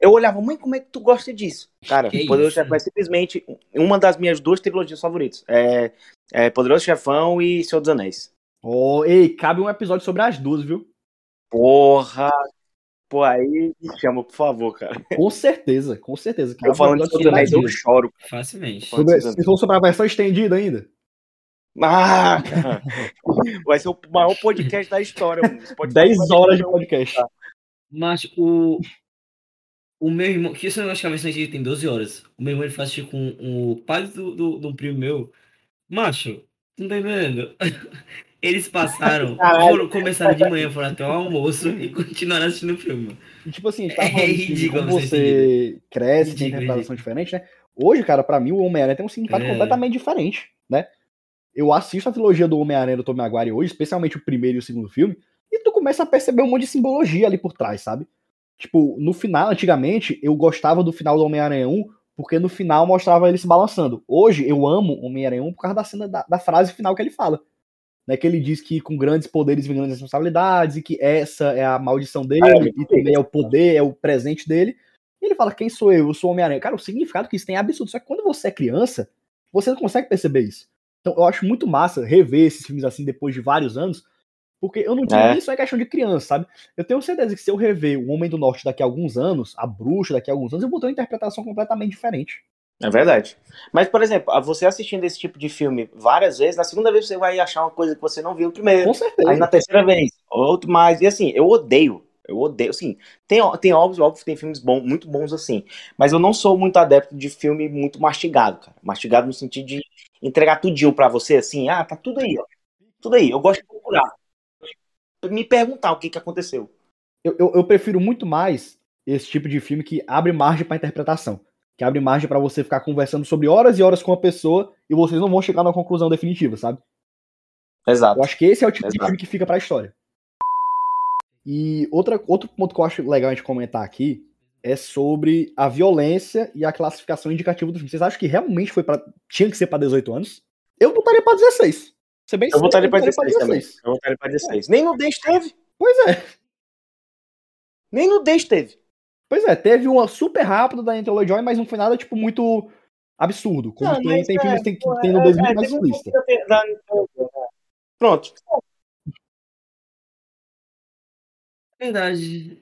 Eu olhava, mãe, como é que tu gosta disso? Cara, que Poderoso Chefão é simplesmente uma das minhas duas trilogias favoritas. É, é Poderoso Chefão e Senhor dos Anéis. Oh, ei, cabe um episódio sobre as duas, viu? Porra! Pô, aí me chama, por favor, cara. Com certeza, com certeza. Eu falando de Senhor dos Anéis, eu choro. Facilmente. Se for sobre a versão estendida ainda. Ah, vai ser o maior podcast da história. 10 horas de podcast. Mas o, o meu irmão, que isso eu acho que a versão antiga tem 12 horas. O meu irmão ele faz com o pai do, do, do primo meu. Macho, não tá entendendo? Eles passaram, foram, começaram de manhã, foram até o almoço e continuaram assistindo o filme. E, tipo assim, tá é ridículo como você cresce, ridículo, tem interpretação diferente, né? Hoje, cara, pra mim o Homem-Aranha tem um significado é. completamente diferente, né? Eu assisto a trilogia do Homem-Aranha do Tom Maguire hoje, especialmente o primeiro e o segundo filme, e tu começa a perceber um monte de simbologia ali por trás, sabe? Tipo, no final, antigamente, eu gostava do final do Homem-Aranha 1, porque no final mostrava ele se balançando. Hoje, eu amo Homem-Aranha 1 por causa da cena da, da, frase final que ele fala. Né, que ele diz que com grandes poderes vem grandes responsabilidades, e que essa é a maldição dele, é, e também é o poder, é o presente dele. E ele fala, quem sou eu? Eu sou Homem-Aranha. Cara, o significado que isso tem é absurdo. Só que quando você é criança, você não consegue perceber isso. Então eu acho muito massa rever esses filmes assim depois de vários anos, porque eu não digo é. isso é questão de criança, sabe? Eu tenho certeza que se eu rever O Homem do Norte daqui a alguns anos, A Bruxa daqui a alguns anos, eu vou ter uma interpretação completamente diferente. É verdade. Mas, por exemplo, você assistindo esse tipo de filme várias vezes, na segunda vez você vai achar uma coisa que você não viu primeiro. Com certeza. Aí na terceira vez, outro mais. E assim, eu odeio. Eu odeio, assim, tem, tem óbvio, óbvio, tem filmes bons, muito bons assim, mas eu não sou muito adepto de filme muito mastigado, cara. Mastigado no sentido de entregar tudinho para você, assim, ah, tá tudo aí, ó. Tudo aí. Eu gosto de procurar me perguntar o que, que aconteceu. Eu, eu, eu prefiro muito mais esse tipo de filme que abre margem para interpretação. Que abre margem para você ficar conversando sobre horas e horas com a pessoa e vocês não vão chegar na conclusão definitiva, sabe? Exato. Eu acho que esse é o tipo Exato. de filme que fica pra história. E outra, outro ponto que eu acho legal a gente comentar aqui é sobre a violência e a classificação indicativa do filme. Vocês acham que realmente foi para tinha que ser para 18 anos? Eu botaria para 16. Você bem eu votaria para 16, 16 também. Eu votaria para 16. Nem no 10 teve. Pois é. Nem no 10 teve. Pois é, teve uma super rápida da Enter Joy, mas não foi nada, tipo, muito absurdo. Como não, tem, tem é, filmes que tem, tem no 2000 é, mais explícita. Pronto. Verdade.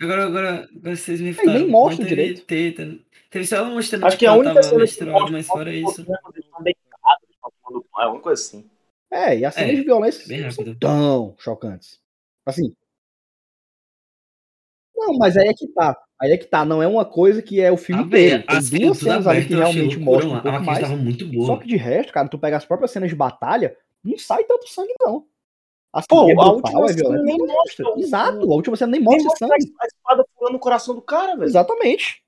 Agora, agora, agora vocês me Aí falaram. nem mostra teve direito. Teta. Teve só uma mostrando Acho que a ela única cena menstruada, mostra mas fora isso. Tomando pão, É uma coisa assim. É, e as cenas É, de violência são tão chocantes. Assim. Não, mas aí é que tá. Aí é que tá. Não é uma coisa que é o filme Ah, inteiro. velho, Tem as duas cenas cenas ali que realmente mostram um. A pouco mais. tava muito Só boa. que de resto, cara, tu pega as próprias cenas de batalha, não sai tanto sangue, não. Assim, Pô, é a última é cena nem não mostra. mostra o- Exato, a última cena nem Nem mostra mostra sangue. a espada furando o coração do cara, velho. Exatamente.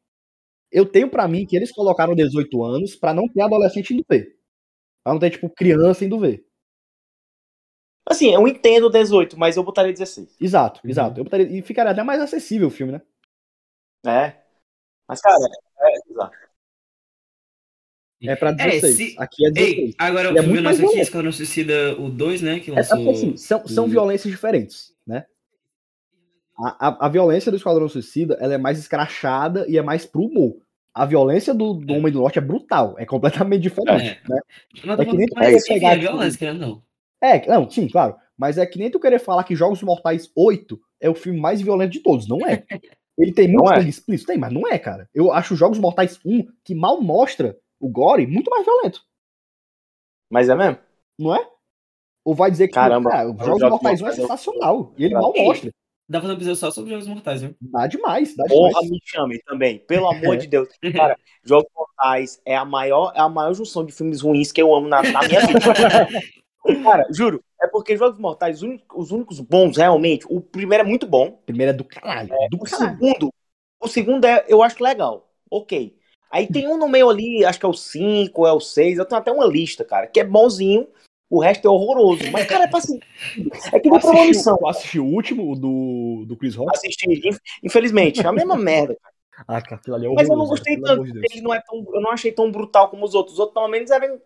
Eu tenho pra mim que eles colocaram 18 anos pra não ter adolescente indo ver. Pra não ter, tipo, criança indo ver. Assim, eu entendo 18, mas eu botaria 16. Exato, Uhum. exato. Eu botaria- e ficaria até mais acessível o filme, né? É. Mas, cara, é, exato. É pra É, 16. se- Aqui é 16. Ei, agora Ele é o filme muito mais nosso aqui. Esquadrão Suicida, o 2, né? Que É, é lançou. porque, assim, são, são violências diferentes, né? A, a, a violência do Esquadrão Suicida ela é mais escrachada e é mais pro humor. A violência do, do É. Homem do Norte é brutal, é completamente diferente, É. né? Mas, É que nem enfim, pegar é violência, querendo ou não. É, não, sim, claro. Mas é que nem tu querer falar que Jogos Mortais 8 é o filme mais violento de todos. Não é. Ele tem muito Não é. sangue explícito, tem, mas não é, cara. Eu acho Jogos Mortais 1, que mal mostra o gore, muito mais violento, Mas é mesmo? não é? Ou vai dizer que Caramba, cara, o os Jogos Jogos Mortais 1 é eu- sensacional. E ele mal Ei, mostra. Dá pra fazer um episódio só sobre Jogos Mortais, viu? Dá demais, dá Porra, demais. me chame também. Pelo amor É. de Deus. Cara, Jogos Mortais é a maior, é a maior junção de filmes ruins que eu amo na, na minha vida. Cara, juro. É porque Jogos Mortais, os únicos, os únicos bons, realmente, o primeiro é muito bom. Primeiro é do caralho. do O caralho. segundo, o segundo é, eu acho legal. Ok. Aí tem um no meio ali, acho que é o 5, é o 6. Eu tenho até uma lista, cara, que é bonzinho. O resto é horroroso. Mas, cara, é pra assistir. É que nem premonição. tu assistiu o último, o do, do Chris Rock? Assistir, inf- infelizmente, é a mesma merda. Ah, cara, aquilo ali é Mas eu não horroroso, gostei pelo tanto, de ele não é tão. Eu não achei tão brutal como os outros. Os outros, pelo menos, eram.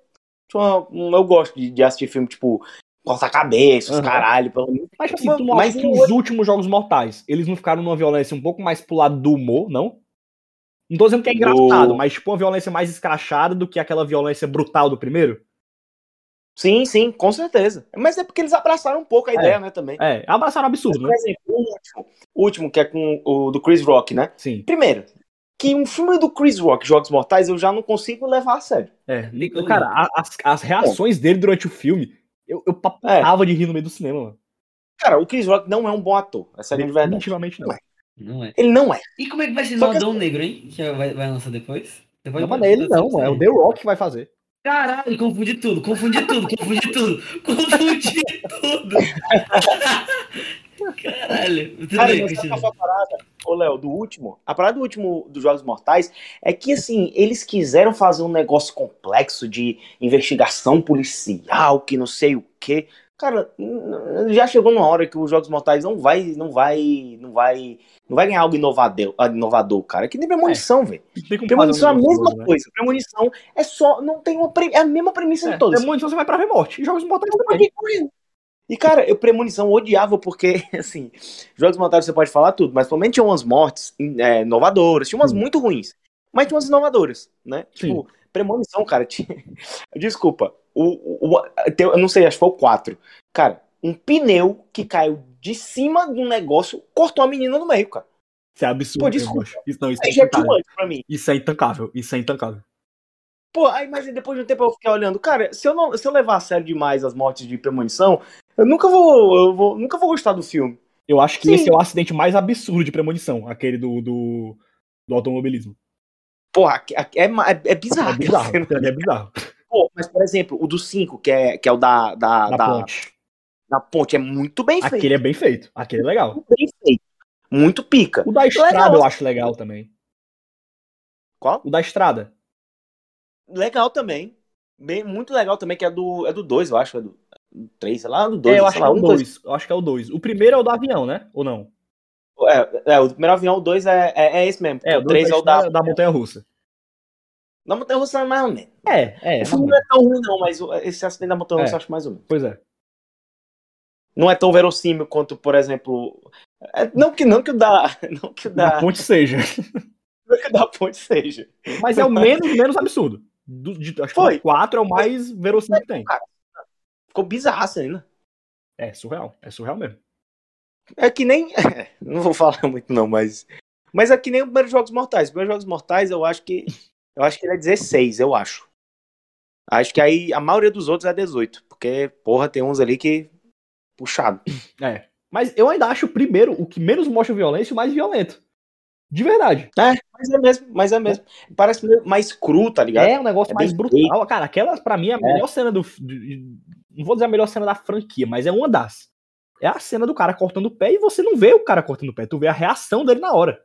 Uma- Eu gosto de, de assistir filme, tipo, corta cabeça, os Aham. caralho. Mas assim, Mas que os últimos Jogos Mortais, eles não ficaram numa violência um pouco mais pro lado do humor, não? Não tô dizendo que é engraçado, Do- mas tipo uma violência mais escrachada do que aquela violência brutal do primeiro? Sim, sim, com certeza. Mas é porque eles abraçaram um pouco a É. ideia, né, também. É, abraçaram absurdo, Por né? exemplo, o último, o último, que é com o do Chris Rock, né? Sim. Primeiro, que um filme do Chris Rock, Jogos Mortais, eu já não consigo levar a sério. É, cara, a- as, as reações dele durante o filme, eu, eu É. papava de rir no meio do cinema, mano. Cara, o Chris Rock não é um bom ator. Essa é a grande verdade. Definitivamente não. Não é. Não é. Ele não é. E como é que vai ser Só no que Adão Negro, hein? Que vai, vai lançar depois? depois Não, vai- mas é ele não, é o The Rock que vai fazer. Caralho, confundi tudo, confundi tudo, confundi tudo, confundi tudo. Caralho, tudo Cara, bem, mas sabe continua. qual foi a parada, ô Léo, do último? A parada do último dos Jogos Mortais é que, assim, eles quiseram fazer um negócio complexo de investigação policial, que não sei o quê. Cara, já chegou numa hora que os Jogos Mortais não vai, não vai, não vai, não vai ganhar algo inovador, inovador cara. Que nem premonição, velho. Tem como Premonição é a mesma né? coisa. Premonição é só, não tem uma, pre- é a mesma premissa É, de todas. Premonição você vai pra ver morte. Jogos Mortais também. E, cara, eu premonição odiava porque, assim, Jogos Mortais você pode falar tudo, mas pelo menos tinha umas mortes é, inovadoras, tinha umas muito ruins, mas tinha umas inovadoras, né? Sim. Tipo, premonição, cara, tinha... Desculpa, o, o, o- eu não sei, acho que foi o 4. Cara, um pneu que caiu de cima de um negócio cortou a menina no meio, cara. Isso é absurdo. Pô, desculpa. Isso, não, isso, é é intancável. isso é intancável. Isso é intancável. Pô, aí, mas depois de um tempo eu fiquei olhando, cara, se eu, não, se eu levar a sério demais as mortes de premonição, eu nunca vou, eu vou, nunca vou gostar do filme. Eu acho que Sim. esse é o acidente mais absurdo de premonição, aquele do, do, do automobilismo. Porra, é, é, é bizarro. É bizarro. É bizarro. Pô, mas, por exemplo, o do 5, que é, que é o da, da, Da da, ponte. da ponte, é muito bem feito. Aquele é bem feito. Aquele é legal. Muito bem feito. Muito pica. O da estrada Legal. eu acho legal também. Qual? O da estrada. Legal também. Bem, muito legal também, que é do 2, é do dois, eu acho. É do 3, sei lá, do 2. É, eu acho que é o um, dois. 2. Eu acho que é o 2. O primeiro é o do avião, né? Ou não? É, é, o primeiro avião, o 2 é, é, é esse mesmo. É, o 3 é o da. da montanha russa. Da Montanha Russa é mais ou menos. É, é. o filme não é tão ruim, não, mas esse acidente da Montanha Russa É. eu acho mais ou menos. Pois é. Não é tão verossímil quanto, por exemplo. é, não, que, não que o da. Não que o Da da. ponte seja. Não que o da ponte seja. Mas é o menos, menos absurdo. Do, de, acho Foi. que o 4 é o mais verossímil que tem. Ficou bizarro ainda. É surreal. É surreal mesmo. É que nem. não vou falar muito, não, mas. Mas é que nem o primeiro Jogos Mortais. O primeiro Jogos Mortais, eu acho que. Eu acho que ele é 16, eu acho. Acho que aí a maioria dos outros é 18. Porque, porra, tem uns ali que. Puxado. É. Mas eu ainda acho o primeiro, o que menos mostra violência, o mais violento. De verdade. É, mas é mesmo, mas é mesmo. Parece mais cru, tá ligado? É um negócio É mais brutal. Cara, aquela, pra mim, é a melhor cena do. de- Não vou dizer a melhor cena da franquia, mas é uma das. É a cena do cara cortando o pé e você não vê o cara cortando o pé, tu vê a reação dele na hora.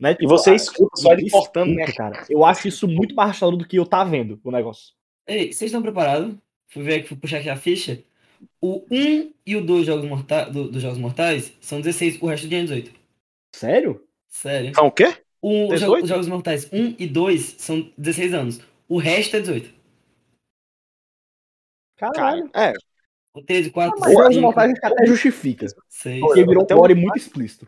Né? E você Ah, escuta só ele cortando, né? cara. Eu acho isso muito mais assustador do que eu tá vendo o negócio. Ei, vocês estão preparados? Fui ver aqui, fui puxar aqui a ficha. O 1 e o 2 jogos morta do- dos Jogos Mortais são 16, o resto do dia é 18. Sério? Sério. São o quê? O, os 18? jo- os Jogos Mortais 1 e 2 são 16 anos. O resto é 18. Caralho. Cara, é. O 13, 4, Ah, mas Jogos 5, Mortais que até justifica. 6. Porque virou um Então- gore muito explícito.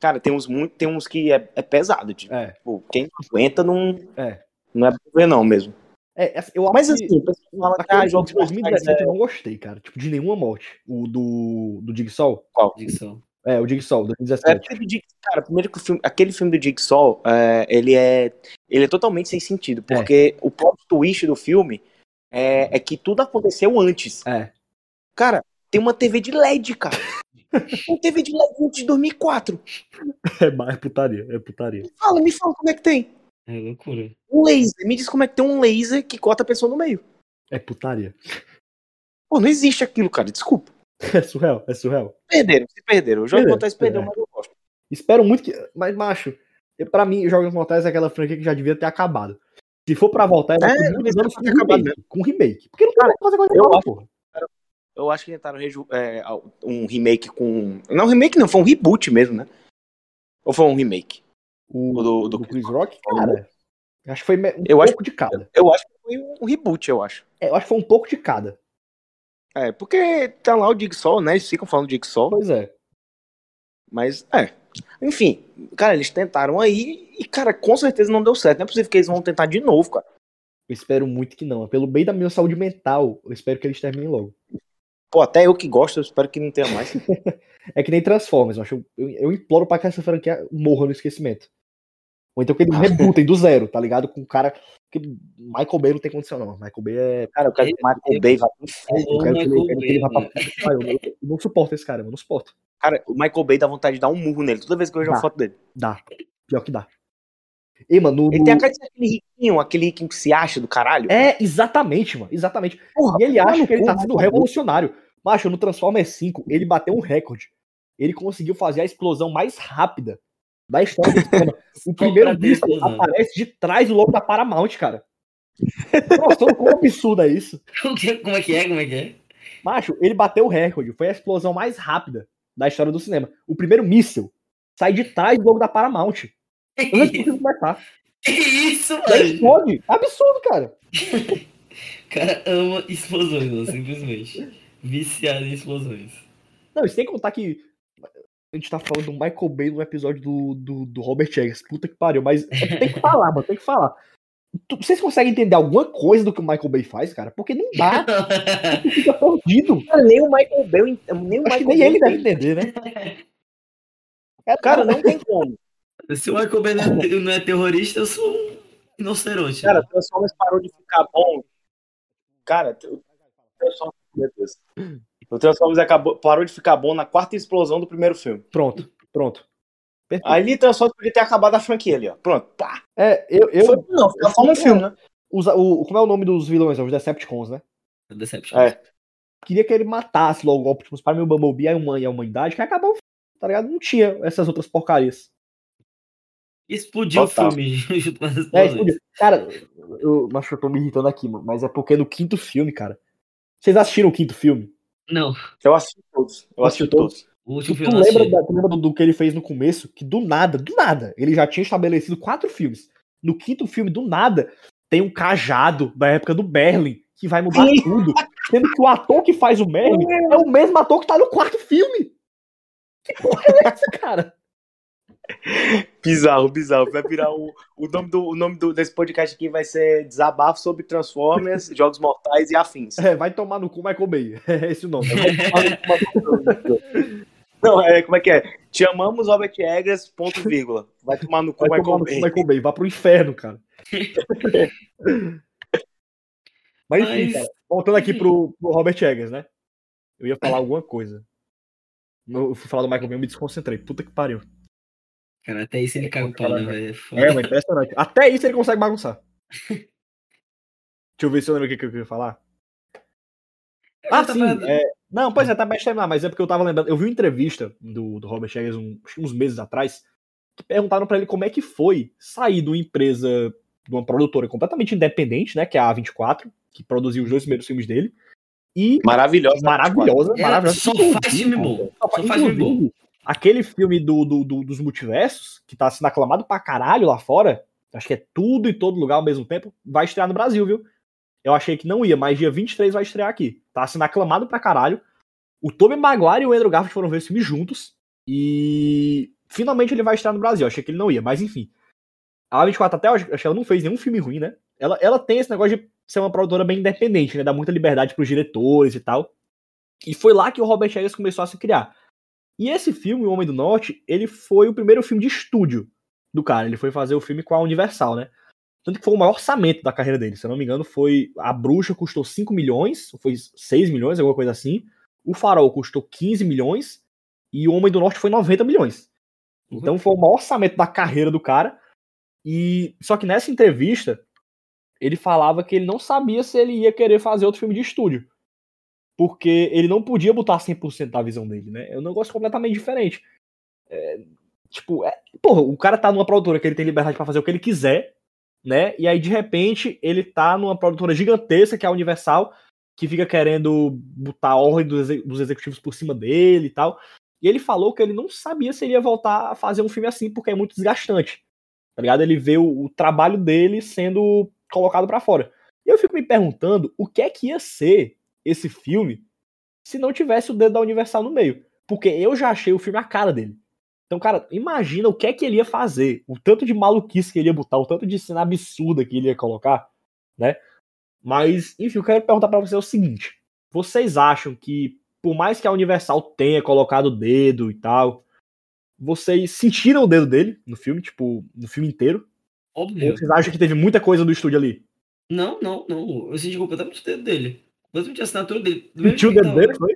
Cara, tem uns muito, tem uns que é, é pesado, tipo, É. quem aguenta não É. não é pra ver não mesmo. É, essa- eu acho Mas que assim, o pessoal fala que ah, de jogos mortais 2017 é... eu não gostei, cara. Tipo, de nenhuma morte. O do, do Jigsaw. Dicção. É, o Jigsaw, É 2017. porque do Jig- cara, primeiro que o filme, aquele filme do Jigsaw, é, ele é ele é totalmente sem sentido, porque o próprio twist do filme é, é que tudo aconteceu antes. É. Cara, tem uma TV de LED, cara. Uma TV de LED de 2004. É mais putaria, é putaria. Fala, me fala como é que tem. É loucura. Um laser. Me diz como é que tem um laser que corta a pessoa no meio. É putaria. Pô, não existe aquilo, cara. Desculpa. É surreal, é surreal. Perderam, se perderam. O jogo Perderam, Mortais perdeu, perderam. mas eu gosto. Espero muito que. Mas, macho, pra mim, Jogos Mortais é aquela franquia que já devia ter acabado. Se for pra voltar, é É, muitos anos com remake, com remake. Porque não tem Cara, fazer coisa eu acho- porra. Eu acho que tentaram é, um remake com. Não, remake não, foi um reboot mesmo, né? Ou foi um remake? O, O do- do, do Chris Rock, cara. Acho que foi um Eu pouco acho- de cada. Eu acho que foi um reboot, eu acho. É, eu acho que foi um pouco de cada. É, porque tá lá o Jigsaw, né? Eles ficam falando Jigsaw, Pois é. mas é. Enfim, cara, eles tentaram aí e, cara, com certeza não deu certo. Não é possível que eles vão tentar de novo, cara. Eu espero muito que não. Pelo bem da minha saúde mental, eu espero que eles terminem logo. Pô, até eu que gosto, eu espero que não tenha mais. É que nem Transformers, eu, acho, eu, eu imploro pra que essa franquia morra no esquecimento. Ou então que eles rebutem do zero, tá ligado? Com o cara. Que Michael Bay não tem condição, não. Michael Bay é. Cara, eu quero que o Michael Bay vá pro inferno. Eu quero que ele, que ele vá pra que. Eu, eu não suporto esse cara, eu não suporto. Cara, o Michael Bay dá vontade de dar um murro nele toda vez que eu vejo uma Dá. foto dele. Dá. Pior que dá. E, mano, no, Ele tem a cara de ser aquele riquinho, aquele riquinho que se acha do caralho. É, exatamente, mano. Exatamente. Porra, E ele acha no que ele tá sendo revolucionário. Macho, no Transformers 5, ele bateu um recorde. Ele conseguiu fazer a explosão mais rápida da história do cinema. O primeiro disco aparece de trás do logo da Paramount, cara. Nossa, como absurdo é isso? Como que- é que é? Como é que é? Macho, ele bateu o recorde. Foi a explosão mais rápida da história do cinema. O primeiro míssil sai de trás do logo da Paramount. Antes do começar. Que isso, mano? explode. Absurdo, cara. O cara ama explosões, mano, simplesmente. Viciado em explosões. Não, e sem contar que a gente tá falando do Michael Bay no episódio do, do, do Robert Eggers. Puta que pariu. Mas é, tem que falar, mano. Tem que falar. Tu- Vocês conseguem entender alguma coisa do que o Michael Bay faz, cara? Porque não dá. Tu fica perdido. Cara, nem o Michael Bay, nem o Acho que Michael nem Bay ele deve entender, né? É, Cara, não tem como. Se o Michael Bay não é, não é terrorista, eu sou um rinoceronte. Cara, né? o Transformers parou de ficar bom. Cara, o Transformers, meu Deus. O Transformers acabou, parou de ficar bom na quarta explosão do primeiro filme. Pronto, pronto. Perfeito. Ali Transformers podia ter acabado a franquia ali, ó. Pronto, pá. É, eu. eu Foi- não, foi só um filme, né? usa- o, como é o nome dos vilões? É os Decepticons, né? Deception. É. Queria que ele matasse logo o Optimus Prime e o Bumblebee, a human- e a humanidade, que acabou, tá ligado? Não tinha essas outras porcarias. Explodiu Total. o filme junto com as É, explodiu. Cara, eu, acho que eu tô me irritando aqui, mano, mas é porque no quinto filme, cara. Vocês assistiram o quinto filme? Não, Eu assisti todos. Eu assisti todos. o Tu, último tu não lembra, da- tu lembra do, do que ele fez no começo? Que do nada, do nada, ele já tinha estabelecido quatro filmes. No quinto filme, do nada, tem um cajado da época do Berlin que vai mudar Sim. tudo. Sendo que o ator que faz o Merlin é o mesmo ator que tá no quarto filme. Que porra é essa, cara? Bizarro, bizarro. Vai virar o, o nome, do, o nome do, desse podcast aqui vai ser Desabafo sobre Transformers, Jogos Mortais e Afins. É, vai tomar no cu Michael Bay. É esse o nome. Não, é, como é que é? Te amamos, Robert Eggers, ponto vírgula. Vai tomar no cu vai Michael tomar no Bay. cu Michael Bay. Vá pro inferno, cara. Mas enfim, cara, voltando aqui pro, pro Robert Eggers, né? Eu ia falar alguma coisa. Eu fui falar do Michael Bay, eu me desconcentrei. Puta que pariu. Cara, até isso ele caga o pau, né, velho? É. É, mas impressionante. Até isso ele consegue bagunçar. Deixa eu ver se eu lembro o que, que eu queria falar. Ah, tá sim. falando- é- Não, pois é, tá mais terminar, mas é porque eu tava lembrando. Eu vi uma entrevista do, do Robert Eggers um- uns meses atrás que perguntaram pra ele como é que foi sair de uma empresa, de uma produtora completamente independente, né? Que é a A24, que produziu os dois primeiros filmes dele. E Maravilhosa. maravilhosa, É, maravilhosa. só faz filme bom. Só faz filme bom. Aquele filme do, do- do- dos multiversos, que tá sendo aclamado pra caralho lá fora, acho que é tudo e todo lugar ao mesmo tempo, vai estrear no Brasil, viu? Eu achei que não ia, mas dia 23 vai estrear aqui. Tá sendo aclamado pra caralho. O Tobey Maguire e o Andrew Garfield foram ver esse filme juntos. E finalmente ele vai estrear no Brasil. Eu achei que ele não ia, mas enfim. A A24 até hoje, acho que ela não fez nenhum filme ruim, né? Ela, ela tem esse negócio de ser uma produtora bem independente, né? Dá muita liberdade pros diretores e tal. E foi lá que o Robert Eggers começou a se criar. E esse filme, O Homem do Norte, ele foi o primeiro filme de estúdio do cara. Ele foi fazer o filme com a Universal, né? Tanto que foi o maior orçamento da carreira dele. Se eu não me engano, foi. A Bruxa custou 5 milhões, ou foi 6 milhões, alguma coisa assim. O Farol custou 15 milhões. E o Homem do Norte foi 90 milhões. Então foi o maior orçamento da carreira do cara. E só que nessa entrevista, ele falava que ele não sabia se ele ia querer fazer outro filme de estúdio. Porque ele não podia botar 100% da visão dele, né? É um negócio completamente diferente. É, tipo, é, porra, o cara tá numa produtora que ele tem liberdade pra fazer o que ele quiser, né? E aí, de repente, ele tá numa produtora gigantesca, que é a Universal, que fica querendo botar a ordem dos, dos executivos por cima dele e tal. E ele falou que ele não sabia se ele ia voltar a fazer um filme assim, porque é muito desgastante. Tá ligado? Ele vê o, o trabalho dele sendo colocado pra fora. E eu fico me perguntando o que é que ia ser esse filme se não tivesse o dedo da Universal no meio. Porque eu já achei o filme a cara dele. Então, cara, imagina o que é que ele ia fazer, o tanto de maluquice que ele ia botar, o tanto de cena absurda que ele ia colocar, né? Mas, enfim, eu quero perguntar pra vocês o seguinte: vocês acham que, por mais que a Universal tenha colocado o dedo e tal, vocês sentiram o dedo dele no filme, tipo, no filme inteiro? Ou Óbvio. vocês acham que teve muita coisa do estúdio ali? Não, não, não. Eu senti completamente o dedo dele. Completamente a assinatura dele. Do mesmo Sentiu o jeito dedo que dele, foi?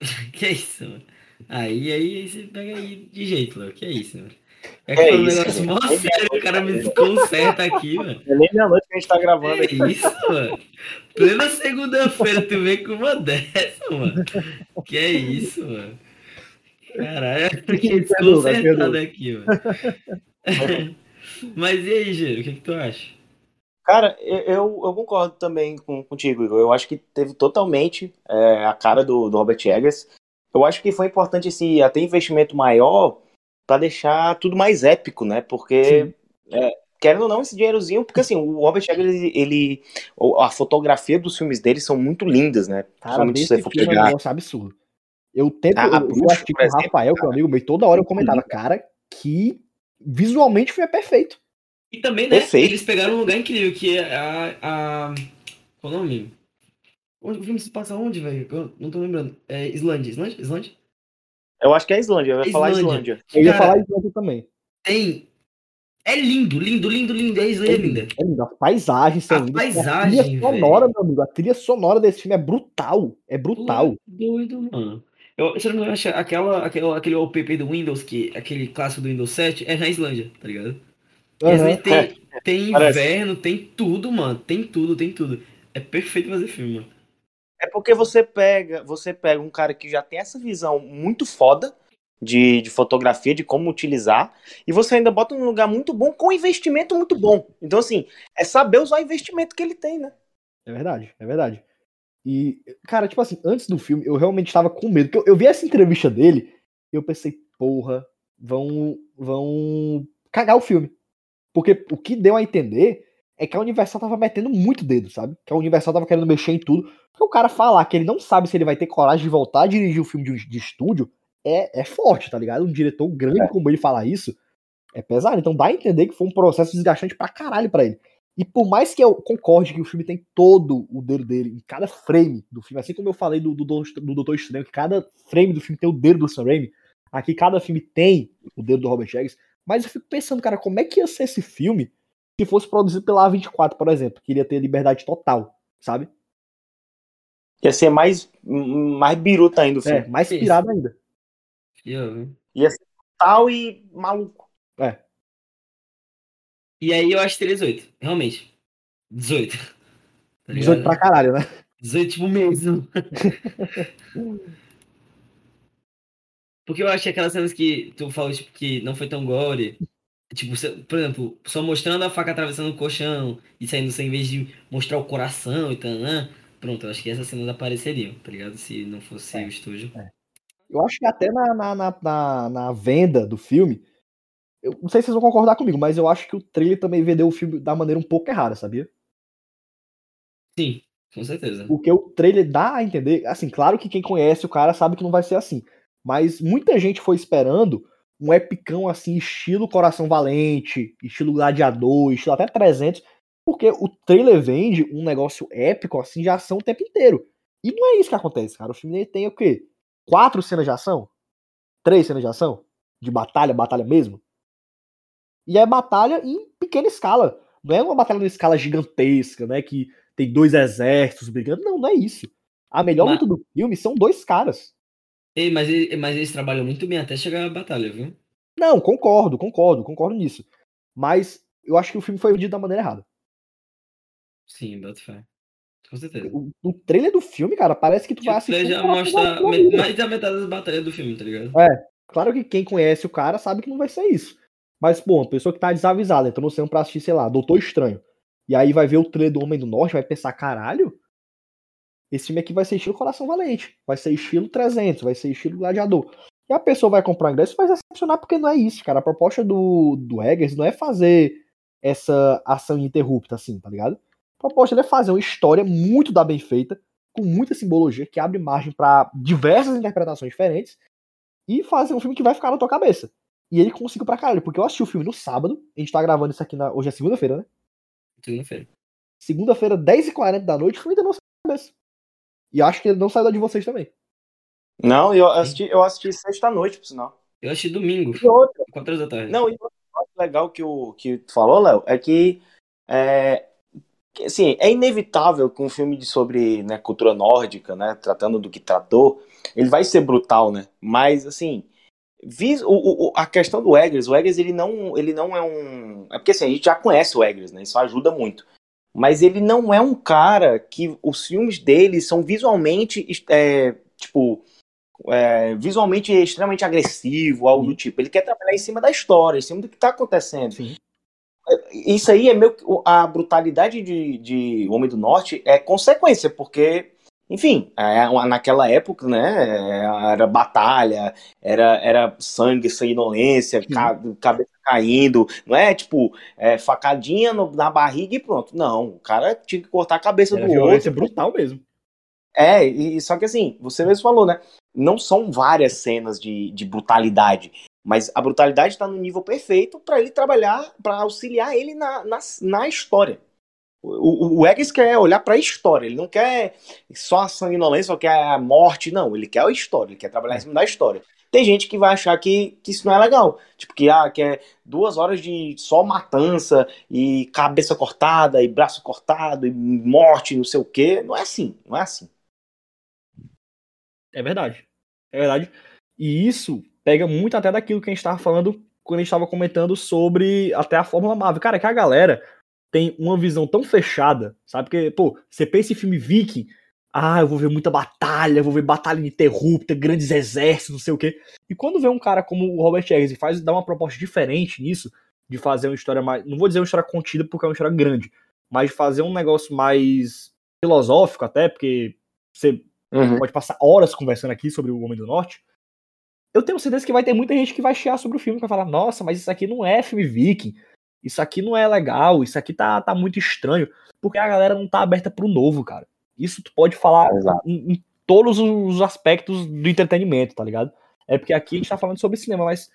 Que isso, mano. Aí, aí, aí você pega aí de jeito, Léo. Que é isso, mano. É foi um isso, negócio mó sério, o cara me desconcerta aqui, mano. É nem meia-noite que a gente tá gravando Que aqui. isso, mano. Plena segunda-feira, tu vem com uma dessa, mano. Que é isso, mano. Caralho, eu fiquei desconcertado aqui, mano. Mas e aí, Gero, o que, que tu acha? Cara, eu, eu, concordo também com, contigo, Igor. Eu acho que teve totalmente é, a cara do, do Robert Eggers. Eu acho que foi importante esse até investimento maior pra deixar tudo mais épico, né? Porque, é, querendo ou não, esse dinheirozinho, porque assim, o Robert Eggers, ele, a fotografia dos filmes dele são muito lindas, né? Cara, se desse for é um negócio absurdo. Eu tento, A- a eu, eu por com o Rafael, que é um amigo meu, toda hora eu comentava, cara, que visualmente foi perfeito. E também, né, Perfeito. eles pegaram um lugar incrível, que é a... a... Qual o nome? Onde- O filme se passa onde, velho? Eu não tô lembrando. É Islândia, Islândia? Islândia? Eu acho que é a Islândia, eu ia falar Islândia. Islândia. Eu ia Cara, falar aqui também. Tem... É lindo, lindo, lindo, lindo. A Islândia é linda. É lindo, as paisagens são A lindas. paisagem, a trilha sonora, meu amigo, a trilha sonora desse filme é brutal. É brutal. Doido, mano. Eu, se eu não me engano, aquela, aquela, aquele wallpaper do Windows, que, aquele clássico do Windows 7, é na Islândia, tá ligado? Vezes tem, tem Parece. inverno, tem tudo, mano. Tem tudo, tem tudo. É perfeito fazer filme, mano. É porque você pega, você pega um cara que já tem essa visão muito foda de, de fotografia, de como utilizar, e você ainda bota num lugar muito bom com investimento muito bom. Então, assim, é saber usar o investimento que ele tem, né? É verdade, é verdade. E, cara, tipo assim, antes do filme, eu realmente tava com medo. Porque eu, eu vi essa entrevista dele e eu pensei, porra, vão, vão cagar o filme. Porque o que deu a entender é que a Universal tava metendo muito dedo, sabe? Que a Universal tava querendo mexer em tudo. Porque o cara falar que ele não sabe se ele vai ter coragem de voltar a dirigir o filme de, de estúdio é, é forte, tá ligado? Um diretor grande é. como ele falar isso é pesado. Então dá a entender que foi um processo desgastante pra caralho pra ele. E por mais que eu concorde que o filme tem todo o dedo dele em cada frame do filme, assim como eu falei do, do, do Doutor Estranho, que cada frame do filme tem o dedo do Sam Raimi, aqui cada filme tem o dedo do Robert Eggers, mas eu fico pensando, cara, como é que ia ser esse filme se fosse produzido pela A24, por exemplo, que iria ter liberdade total, sabe? Ia ser mais, mais biruta ainda o filme. É, mais pirado ainda. Ia ser total e maluco. É. E aí eu acho que teria 18, realmente. 18. Tá 18 pra caralho, né? 18 tipo mesmo. Porque eu acho que aquelas cenas que tu falou tipo, que não foi tão gore. Tipo, por exemplo, só mostrando a faca atravessando o colchão e saindo sem em vez de mostrar o coração e tal, né? Pronto, eu acho que essas cenas apareceriam, tá ligado? Se não fosse é, o estúdio. É. Eu acho que até na, na, na, na, venda do filme, eu não sei se vocês vão concordar comigo, mas eu acho que o trailer também vendeu o filme da maneira um pouco errada, sabia? Sim, com certeza. Porque o trailer dá a entender, assim, claro que quem conhece o cara sabe que não vai ser assim. Mas muita gente foi esperando um epicão assim, estilo Coração Valente, estilo Gladiador, estilo até 300, porque o trailer vende um negócio épico assim de ação o tempo inteiro. E não é isso que acontece, cara. O filme tem o quê? Quatro cenas de ação? Três cenas de ação? De batalha, batalha mesmo? E é batalha em pequena escala. Não é uma batalha em escala gigantesca, né? Que tem dois exércitos brigando. Não, não é isso. A melhor Mas... do filme são dois caras. Ei, mas, mas eles trabalham muito bem até chegar à batalha, viu? Não, concordo, concordo, concordo nisso. Mas eu acho que o filme foi vendido da maneira errada. Sim, boto fé. Com certeza. O, o trailer do filme, cara, parece que tu vai assistir. já mostra mais da metade das batalhas do filme, tá ligado? É. Claro que quem conhece o cara sabe que não vai ser isso. Mas, pô, uma pessoa que tá desavisada, entrou no cinema pra assistir, sei lá, Doutor Estranho. E aí vai ver o trailer do Homem do Norte, vai pensar, caralho, esse filme aqui vai ser estilo Coração Valente, vai ser estilo 300, vai ser estilo Gladiador. E a pessoa vai comprar ingresso e vai se decepcionar porque não é isso, cara. A proposta do, do Eggers não é fazer essa ação ininterrupta, assim, tá ligado? A proposta é fazer uma história muito da bem feita, com muita simbologia, que abre margem para diversas interpretações diferentes, e fazer um filme que vai ficar na tua cabeça. E ele conseguiu pra caralho, porque eu assisti o filme no sábado, a gente tá gravando isso aqui na. Hoje é segunda-feira, né? Segunda-feira. Segunda-feira, 10h40 da noite, o filme ainda não saiu na cabeça. E acho que ele não saiu da de vocês também. Não, eu assisti, eu assisti sexta-noite, por sinal. Eu assisti domingo. E outra. Quatro da tarde. Não, e outra legal que, o, que tu falou, Léo, é que, é, que, assim, é inevitável que um filme de, sobre né, cultura nórdica, né, tratando do que tratou, ele vai ser brutal, né? Mas, assim, vis, o, o, a questão do Eggers, o Eggers, ele não, ele não é um... É porque, assim, a gente já conhece o Eggers, né? Isso ajuda muito mas ele não é um cara que os filmes dele são visualmente, é, tipo, é, visualmente extremamente agressivo, algo do uhum. tipo. Ele quer trabalhar em cima da história, em cima do que está acontecendo. Sim. Isso aí é meio a brutalidade de, de Homem do Norte é consequência, porque enfim, é, naquela época, né, era batalha, era, era sangue, sanguinolência, cabeça caindo, não é tipo é, facadinha no, na barriga e pronto. Não, o cara tinha que cortar a cabeça era do violência outro. brutal mesmo. É, e, só que assim, você mesmo falou, né, não são várias cenas de, de brutalidade, mas a brutalidade está no nível perfeito para ele trabalhar, para auxiliar ele na, na, na história. O, o quer olhar para a história, ele não quer só a sanguinolência, só quer a morte, não. Ele quer a história, ele quer trabalhar em cima da história. Tem gente que vai achar que, que isso não é legal. Tipo, que, ah, que é duas horas de só matança e cabeça cortada e braço cortado e morte, não sei o quê. Não é assim, não é assim. É verdade. É verdade. E isso pega muito até daquilo que a gente estava falando quando a gente estava comentando sobre até a Fórmula Marvel. Cara, que a galera tem uma visão tão fechada, sabe? Porque, pô, você pensa em filme viking, ah, eu vou ver muita batalha, vou ver batalha ininterrupta, grandes exércitos, não sei o quê. E quando vê um cara como o Robert Eggers e faz, dá uma proposta diferente nisso, de fazer uma história mais. Não vou dizer uma história contida porque é uma história grande, mas de fazer um negócio mais filosófico até, porque você uhum. pode passar horas conversando aqui sobre o Homem do Norte. Eu tenho certeza que vai ter muita gente que vai chiar sobre o filme, que vai falar, nossa, mas isso aqui não é filme viking isso aqui não é legal, isso aqui tá, tá muito estranho, porque a galera não tá aberta pro novo, cara. Isso tu pode falar em, em, todos os aspectos do entretenimento, tá ligado? É porque aqui a gente tá falando sobre cinema, mas,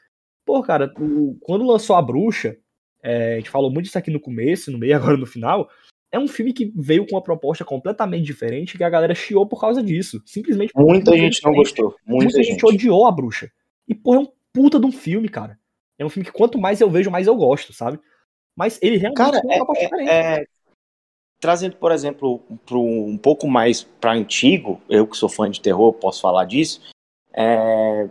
pô, cara, o, quando lançou A Bruxa, é, a gente falou muito disso aqui no começo, no meio, agora no final. É um filme que veio com uma proposta completamente diferente que a galera chiou por causa disso. Simplesmente. Muita gente não gostou. Muita, Muita gente gente odiou a bruxa. E, pô, é um puta de um filme, cara. É um filme que quanto mais eu vejo, mais eu gosto, sabe? Mas ele realmente Cara, tem uma diferente. É, trazendo, por exemplo, pro, um pouco mais para antigo, eu que sou fã de terror, posso falar disso. é,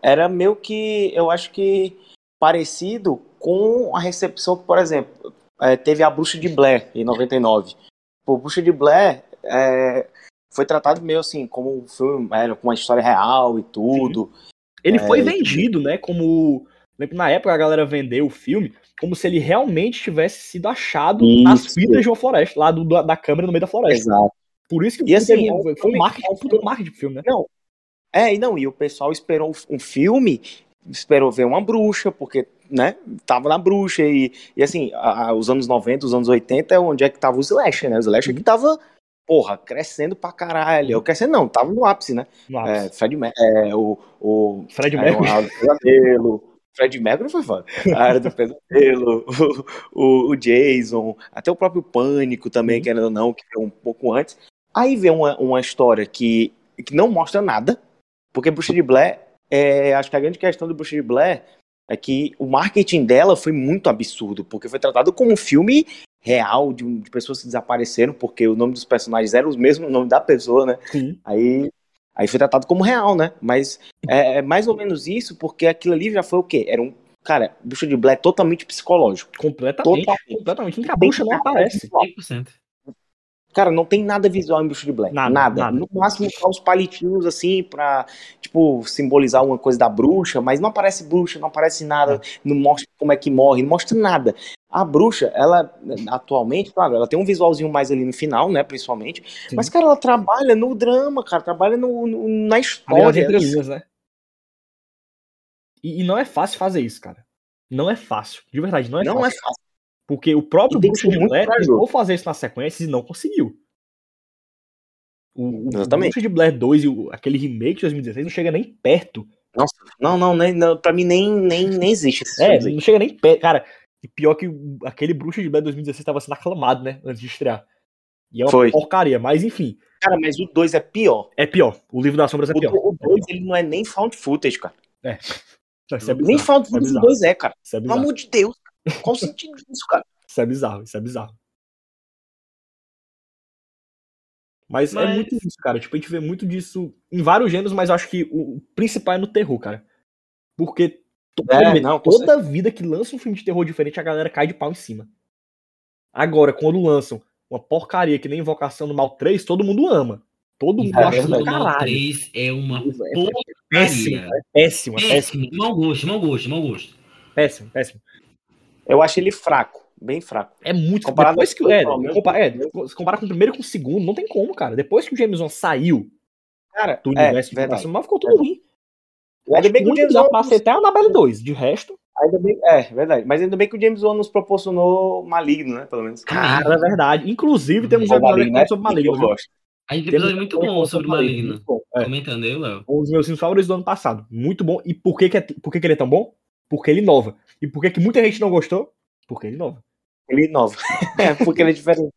era meio que, eu acho que parecido com a recepção que, por exemplo, é, teve a Bruxa de Blair em 99. Pô, Bruxa de Blair é, foi tratado meio assim, como um filme, era, com uma história real e tudo. Ele foi é, vendido, né? Como. Na época a galera vendeu o filme como se ele realmente tivesse sido achado nas Isso. fitas de uma floresta, lá do, da câmera no meio da floresta. Exato. Por isso que o E assim, é um foi um marketing, é um marketing pro filme, né? Não. É, e não, e o pessoal esperou um filme, esperou ver uma bruxa, porque, né, tava na bruxa, e, e assim, a- a- os anos 90, os anos 80 é onde é que tava o slasher, né, o slasher que tava, porra, crescendo pra caralho, eu crescendo não, tava no ápice, né, No é, ápice. Fred Mer é, o, o Fred é, Mercury. o- o Pesadelo, Fred Mercury foi foda, a área do pesadelo, o, o, Jason, até o próprio Pânico também, Uhum. querendo ou não, que veio um pouco antes, aí vem uma, uma história que, que não mostra nada, porque Bruxa de Blair, é, acho que a grande questão do Bruxa de Blair é que o marketing dela foi muito absurdo, porque foi tratado como um filme real de, de pessoas que desapareceram, porque o nome dos personagens era o mesmo nome da pessoa, né? Sim. Aí, aí foi tratado como real, né? Mas é, é mais ou menos isso, porque aquilo ali já foi o quê? Era um. Cara, Bruxa de Blair totalmente psicológico. Completamente. Totalmente. Completamente. A bruxa não aparece. 100%. Cara, não tem nada visual em Bruxa de Blair. Nada, Nada. nada. No máximo só os palitinhos assim pra, tipo, simbolizar uma coisa da bruxa, mas não aparece bruxa, não aparece nada, não mostra como é que morre, não mostra nada. A bruxa, ela, atualmente, claro, ela tem um visualzinho mais ali no final, né, principalmente, Sim. mas, cara, ela trabalha no drama, cara, trabalha no, no- na nas história. né? E, e não é fácil fazer isso, cara. Não é fácil. De verdade, não é Não fácil. é fácil. Porque o próprio ser de Blair tentou fazer isso na sequência e não conseguiu. O, o Exatamente. Bruxa de Blair 2 e o- aquele remake de 2016 não chega nem perto. Nossa, não, não, nem, não pra mim nem, nem, nem existe esse É, não chega nem perto. Cara, e pior que o- aquele Bruxa de Blair 2016 tava sendo aclamado, né? Antes de estrear. E é uma Foi. porcaria, mas enfim. Cara, mas o 2 é pior. É pior. O livro das sombras é O pior. 2 ele não é nem found footage, cara. Isso é Nem bizarro. found é footage o bizarro. 2 é, cara. Isso é Pelo amor de Deus. cara. Qual o sentido disso, cara? Isso é bizarro, isso é bizarro. Mas, é Mas- muito isso, cara. Tipo, a gente vê muito disso em vários gêneros, mas eu acho que o o principal é no terror, cara. Porque toda, É, não, toda vida que lança um filme de terror diferente, a galera cai de pau em cima. Agora, quando lançam uma porcaria que nem Invocação do Mal 3, todo mundo ama. Todo mundo É acha do Mal caralho. 3 é uma É péssimo, porcaria. é péssimo, é péssimo, Péssimo. Mau gosto, mau gosto, mau gosto. péssimo, péssimo. Eu acho ele fraco. Bem fraco. É muito. Comparado depois que, ao- é, ao mesmo- compara, é, com o primeiro e com o segundo, não tem como, cara. Depois que o James Wan saiu Cara, do é, de verdade. Invocação do Mal, ficou tudo ruim. Eu Ainda bem que o James Wan- pra ser até a Annabelle 2. De resto, Ainda bem, é, verdade. Mas ainda bem que o James Wan nos proporcionou maligno, né? Pelo menos. cara, é verdade. Inclusive, temos um O episódio Maligno, aqui né? sobre Maligno. Eu viu? gosto. A gente tem um Temos episódio muito bom sobre o Maligno. é. Comentando aí, Léo. Um dos meus filmes favoritos do ano passado. Muito bom. E por que, que, é, por que, que ele é tão bom? Porque ele inova. E por que, que muita gente não gostou? Porque ele inova. Ele inova. é, porque ele é diferente.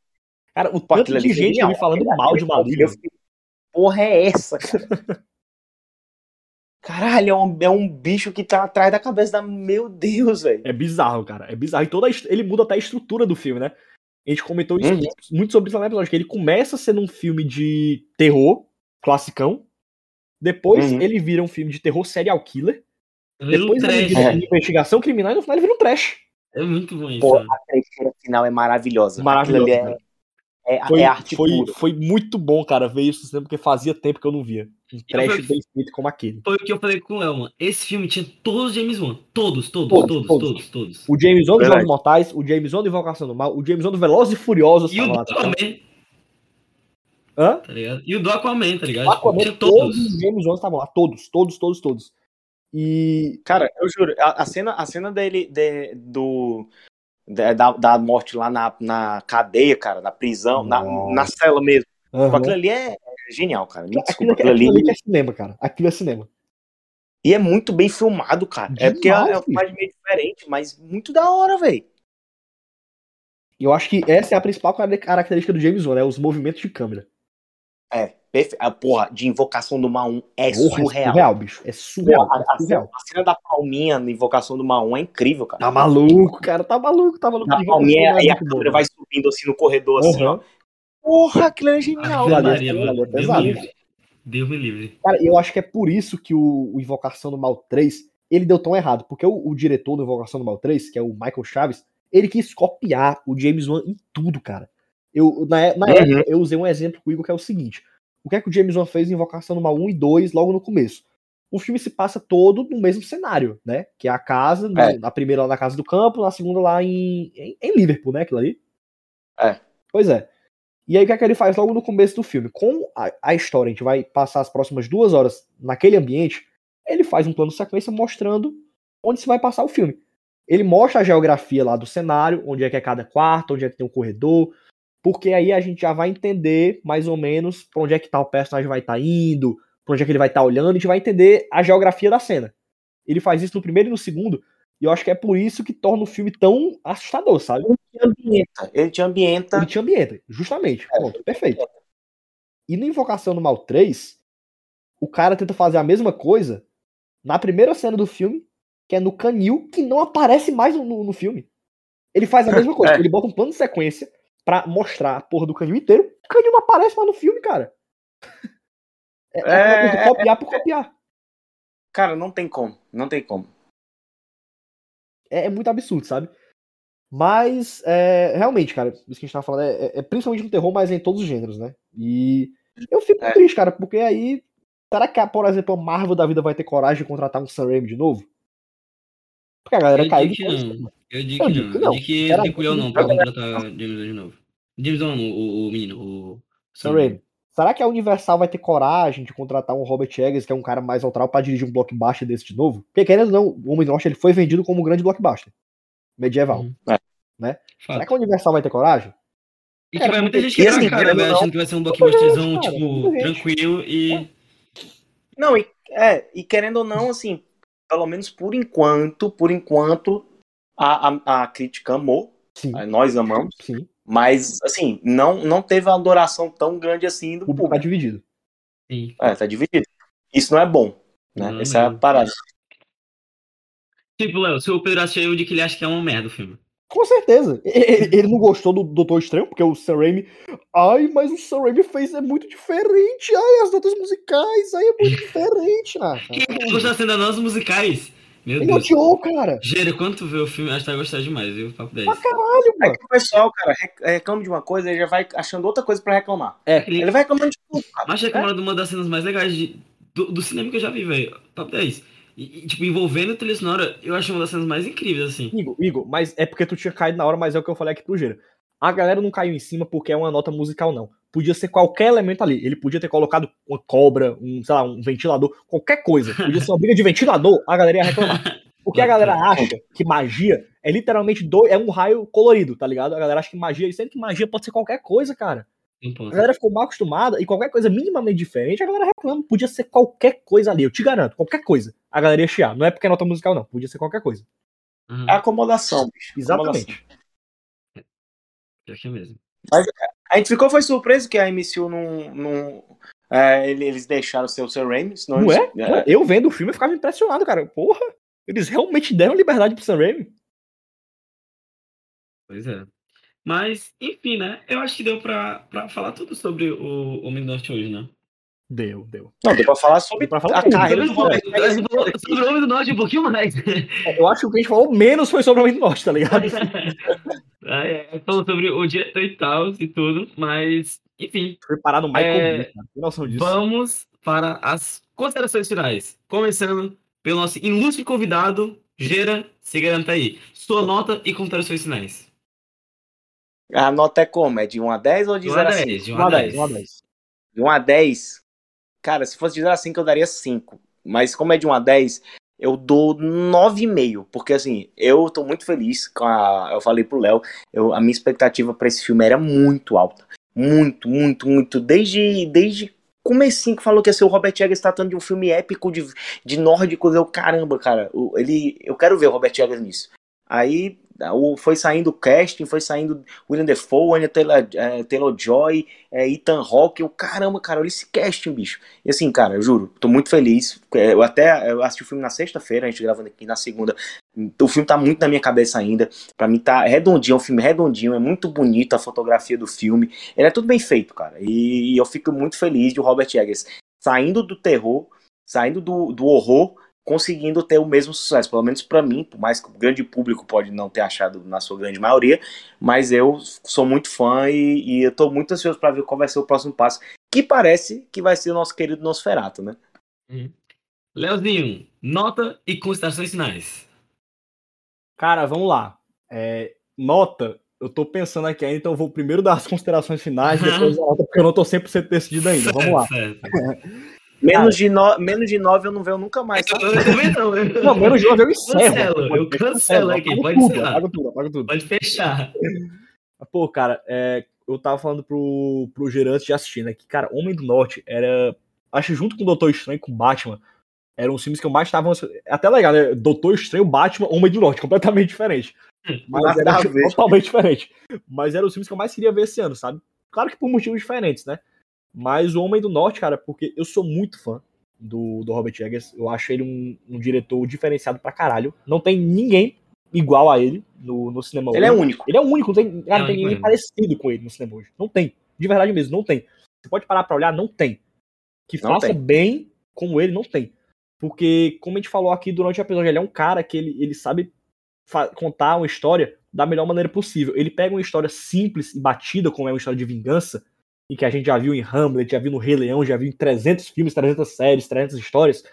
Cara, o tanto de ali foi gente que genial. falando Aquele- mal de Maligno. Porra, é essa, cara? Caralho, é um, é um bicho que tá atrás da cabeça da. Meu Deus, velho. É bizarro, cara. É bizarro. E toda est- ele muda até a estrutura do filme, né? A gente comentou isso Uhum. muito sobre isso no episódio, que ele começa sendo um filme de terror, classicão. Depois Uhum. ele vira um filme de terror serial killer. Vira um Depois ele trash. vira É. de investigação criminal e no final ele vira um trash. É muito bom isso. Pô, a trecheira final é maravilhosa. Cara. é, é, Foi, é arte foi, pura. foi muito bom, cara, ver isso no cinema, porque fazia tempo que eu não via. Um trash foi- bem feito como aquele. Foi o que eu falei com o Léo, mano. Esse filme tinha todos os James Wan. Todos, todos, Todos, todos, todos. todos, todos. O James Wan dos. Jogos Mortais, o James Wan do Invocação do Mal, o James Wan do Velozes e Furiosos. E o do lá, tá? Aquaman, Hã? tá ligado? E o do Aquaman, tá ligado? O Aquaman, tinha todos todos. os James Wan estavam lá. Todos, todos, todos, todos. E Cara, eu juro, a, a cena, a cena dele, de- do, da, da- da morte lá na, na cadeia, cara, na prisão, na, na cela mesmo. Aham. Aquilo ali é, é genial, cara. Me Aquilo, desculpa, aquilo, aquilo ali. ali que é cinema, cara. Aquilo é cinema. E é muito bem filmado, cara. é porque é, Demais, é uma imagem meio diferente, mas muito da hora, velho. E eu acho que essa é a principal cara- característica do James Wan, né? Os movimentos de câmera. É, perfe... a porra, de Invocação do Mal 1 é Porra, surreal. É surreal, bicho. É surreal. Porra, a, é a surreal. cena, a cena da palminha na Invocação do Mal 1 é incrível, cara. Tá maluco, cara. Tá maluco, tá maluco. Da palminha, aí a Muito bom, câmera vai subindo assim no corredor, assim, ó. Porra, aquilo é genial. É- Maria, é mano. Deus me cara. livre. Deus me livre. Cara, eu acho que é por isso que o, o Invocação do Mal 3, ele deu tão errado. Porque o, o diretor do Invocação do Mal 3, que é o Michael Chaves, ele quis copiar o James Wan em tudo, cara. Eu, na é- na Uhum. época, eu usei um exemplo com o Igor que é o seguinte. O que é que o James Wan fez em Invocação Mal 1 e 2 logo no começo? O filme se passa todo no mesmo cenário, né? Que é a casa, É. na primeira lá na casa do campo, na segunda lá em, em, em Liverpool, né? Aquilo ali. É. Pois é. E aí o que é que ele faz logo no começo do filme? Com a, a história, a gente vai passar as próximas duas horas naquele ambiente, ele faz um plano de sequência mostrando onde se vai passar o filme. Ele mostra a geografia lá do cenário, onde é que é cada quarto, onde é que tem um corredor, porque aí a gente já vai entender mais ou menos pra onde é que tal personagem vai estar indo, pra onde é que ele vai estar olhando, a gente vai entender a geografia da cena. Ele faz isso no primeiro e no segundo, e eu acho que é por isso que torna o filme tão assustador, sabe? Ele te ambienta. Ele te ambienta. Ele te ambienta, justamente. Pronto, perfeito. E no Invocação do Mal 3, o cara tenta fazer a mesma coisa na primeira cena do filme, que é no canil, que não aparece mais no, no- no filme. Ele faz a mesma coisa, É. ele bota um plano de sequência pra mostrar a porra do canil inteiro. O canil não aparece mais no filme, cara. É, é de É, copiar por copiar. Cara, não tem como. Não tem como. É, é muito absurdo, sabe? Mas, é, realmente, cara, isso que a gente tava falando é, é- é principalmente no terror, mas é em todos os gêneros, né? E eu fico É. triste, cara, porque aí. Será que, por exemplo, a Marvel da vida vai ter coragem de contratar um Sam Raimi de novo? Porque a galera Eu caiu digo que não. Eu digo Eu que digo não. que Eu não. digo que Era- não tem culhão não pra contratar James Wan de novo. James Wan, não, o, o menino, o... Sam Raimi. Será que a Universal vai ter coragem de contratar um Robert Eggers, que é um cara mais autoral, pra dirigir um blockbuster desse de novo? Porque, querendo ou não, o Homem Norte ele foi vendido como um grande blockbuster medieval. Uhum. Né? Fato. Será que a Universal vai ter coragem? E que Cara, vai muita gente que assim, cara, velho, ou não- achando que vai ser um blockbusterzão, cara, tipo, tranquilo e... Não, e, é, e querendo ou não, assim, pelo menos por enquanto, por enquanto, a, a, a crítica amou, Sim, nós amamos, sim. mas, assim, não, não teve uma adoração tão grande assim do O público tá público. dividido. Sim. É, tá dividido. Isso não é bom, né? Não Essa é a parada. Tipo, Léo, se o Pedro assistiu, eu digo que ele acha que é uma merda o filme. Com certeza. E- e- Ele não gostou do Doutor Estranho, porque o Sam Raimi. Ai, mas o Sam Raimi fez é muito diferente. Ai, as notas musicais. Ai, é muito diferente. Ah, Quem gostou da cena das musicais? Meu ele Deus. odiou, cara. Gênero, quando tu vê o filme, acho que vai gostar demais, viu? Papo 10. Pra caralho, É mano. que o pessoal, cara, rec- reclama de uma coisa e já vai achando outra coisa pra reclamar. É, Ele vai reclamando de tudo, cara. Mas é que é uma das cenas mais legais de- do, do cinema que eu já vi, velho. Papo 10. E, e, tipo, envolvendo trilha sonora, eu acho uma das cenas mais incríveis, assim. Igor, Igor, mas é porque tu tinha caído na hora, mas é o que eu falei aqui pro Gera. A galera não caiu em cima porque é uma nota musical, não. Podia ser qualquer elemento ali. Ele podia ter colocado uma cobra, um, sei lá, um ventilador, qualquer coisa. Podia ser uma briga de ventilador, a galera ia reclamar. Porque a galera acha que magia é literalmente do, é um raio colorido, tá ligado? A galera acha que magia, sendo que magia pode ser qualquer coisa, cara. A galera ficou mal acostumada e qualquer coisa minimamente diferente, a galera reclama. Podia ser qualquer coisa ali, eu te garanto, qualquer coisa. A galera ia chiar. Não é porque é nota musical, não. Podia ser qualquer coisa. Uhum. É acomodação, bicho. Exatamente. Pior que é mesmo. A gente ficou, foi surpreso que a MCU não. não é, ele- eles deixaram ser o Sam Raimi, senão Não é? Não, eu vendo o filme eu ficava impressionado, cara. Porra, eles realmente deram liberdade pro Sam Raimi. Pois é. Mas, enfim, né? Eu acho que deu pra, pra falar tudo sobre o Homem do Norte hoje, né? Deu, deu. Não, deu pra falar sobre pra falar a carreira Sobre, do o- Robert sobre o Homem do Norte um pouquinho mais. É, Eu acho que o que a gente falou menos foi sobre o Homem do Norte, tá ligado? Ah, é, falando sobre o diretor e tal e tudo, mas, enfim, Foi parar no Michael É. Tem noção disso? vamos para as considerações finais. Começando pelo nosso ilustre convidado, Gera, se garanta aí. Sua nota e considerações finais. A nota é como? É de 1 a 10 ou de De 1 0 a a 5? 10, de 1 1 a a 10, 10. 1 a 10. De 1 a 10, cara, se fosse de 0 a 5 eu daria 5. Mas como é de 1 a 10, eu dou 9,5. Porque assim, eu tô muito feliz com a. Eu falei pro Léo, eu- a minha expectativa pra esse filme era muito alta. Muito, muito, muito. Desde, desde comecinho que falou que ia ser o Robert Eggers tratando de um filme épico de, de nórdico. Eu, caramba, cara, ele, eu quero ver o Robert Eggers nisso. Aí foi saindo o casting, foi saindo William Defoe, Anya Taylor, é, Taylor Joy, é, Ethan Hawke. Eu, caramba, cara, olha esse casting, bicho. E assim, cara, eu juro, tô muito feliz. É, eu até eu assisti o filme na sexta-feira, a gente gravando aqui na segunda. O filme tá muito na minha cabeça ainda. Pra mim tá redondinho, é um filme redondinho, é muito bonito a fotografia do filme. Ele é tudo bem feito, cara. E, e eu fico muito feliz de o Robert Eggers saindo do terror, saindo do, do horror conseguindo ter o mesmo sucesso, pelo menos para mim, por mais que o grande público pode não ter achado na sua grande maioria, mas eu sou muito fã e, e eu tô muito ansioso para ver qual vai ser o próximo passo, que parece que vai ser o nosso querido Nosferato, né? Uhum. Leozinho, nota e considerações finais. Cara, vamos lá. É, nota, eu tô pensando aqui ainda, então eu vou primeiro dar as considerações finais, depois a nota, porque eu não tô 100% decidido ainda. Vamos lá. Menos, de no, menos de 9 eu não vejo nunca mais. Eu, eu também não. Eu... Não, menos de 9 eu encerro. Cancelo, eu cancelo aqui. Pode tudo, encerrar. apaga tudo, apaga tudo. Pode fechar. Pô, cara, é, eu tava falando pro, pro Gerante de assistir, né? Que, cara, Homem do Norte era. Acho que junto com o Doutor Estranho e com Batman, eram os filmes que eu mais tava. Até legal, né? Doutor Estranho, Batman, Homem do Norte, completamente diferente. Mas era totalmente diferente. Mas eram os filmes que eu mais queria ver esse ano, sabe? Claro que por motivos diferentes, né? Mas o Homem do Norte, cara, porque eu sou muito fã do, do Robert Eggers. Eu acho ele um, um diretor diferenciado pra caralho. Não tem ninguém igual a ele no, no cinema Ele hoje. é único. Ele é único, não tem, cara, não tem único ninguém mesmo. parecido com ele no cinema hoje. Não tem. De verdade mesmo, não tem. Você pode parar pra olhar, não tem. Que Não faça tem. bem como ele, não tem. Porque, como a gente falou aqui durante o episódio, ele é um cara que ele, ele sabe contar uma história da melhor maneira possível. Ele pega uma história simples e batida, como é uma história de vingança, e que a gente já viu em Hamlet, já viu no Rei Leão, já viu em 300 filmes, 300 séries, 300 histórias.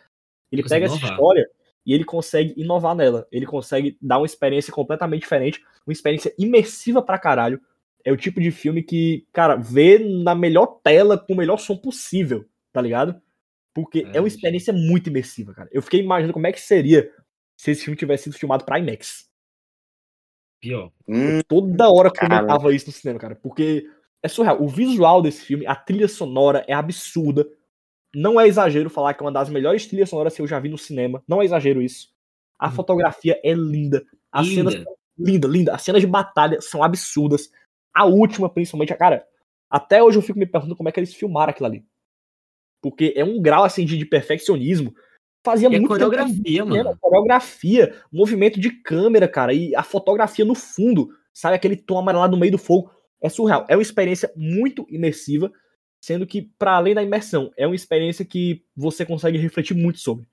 Ele pega essa história e ele consegue inovar nela. Ele consegue dar uma experiência completamente diferente, uma experiência imersiva pra caralho. É o tipo de filme que, cara, vê na melhor tela, com o melhor som possível, tá ligado? Porque é, É, uma experiência muito imersiva, cara. Eu fiquei imaginando como é que seria se esse filme tivesse sido filmado pra IMAX. Pior. Hum, Toda hora Cara. comentava isso no cinema, cara. Porque é surreal. O visual desse filme, a trilha sonora é absurda. Não é exagero falar que é uma das melhores trilhas sonoras que eu já vi no cinema. Não é exagero isso. A Hum. fotografia é linda. As Linda. cenas linda, linda. As cenas de batalha são absurdas. A última, principalmente, cara, até hoje eu fico me perguntando como é que eles filmaram aquilo ali. Porque é um grau assim de, de perfeccionismo. Fazia E a muito coreografia, cinema. mano. Coreografia, movimento de câmera, cara, e a fotografia no fundo, sabe aquele tom amarelado no meio do fogo. É surreal. É uma experiência muito imersiva, sendo que, para além da imersão, é uma experiência que você consegue refletir muito sobre.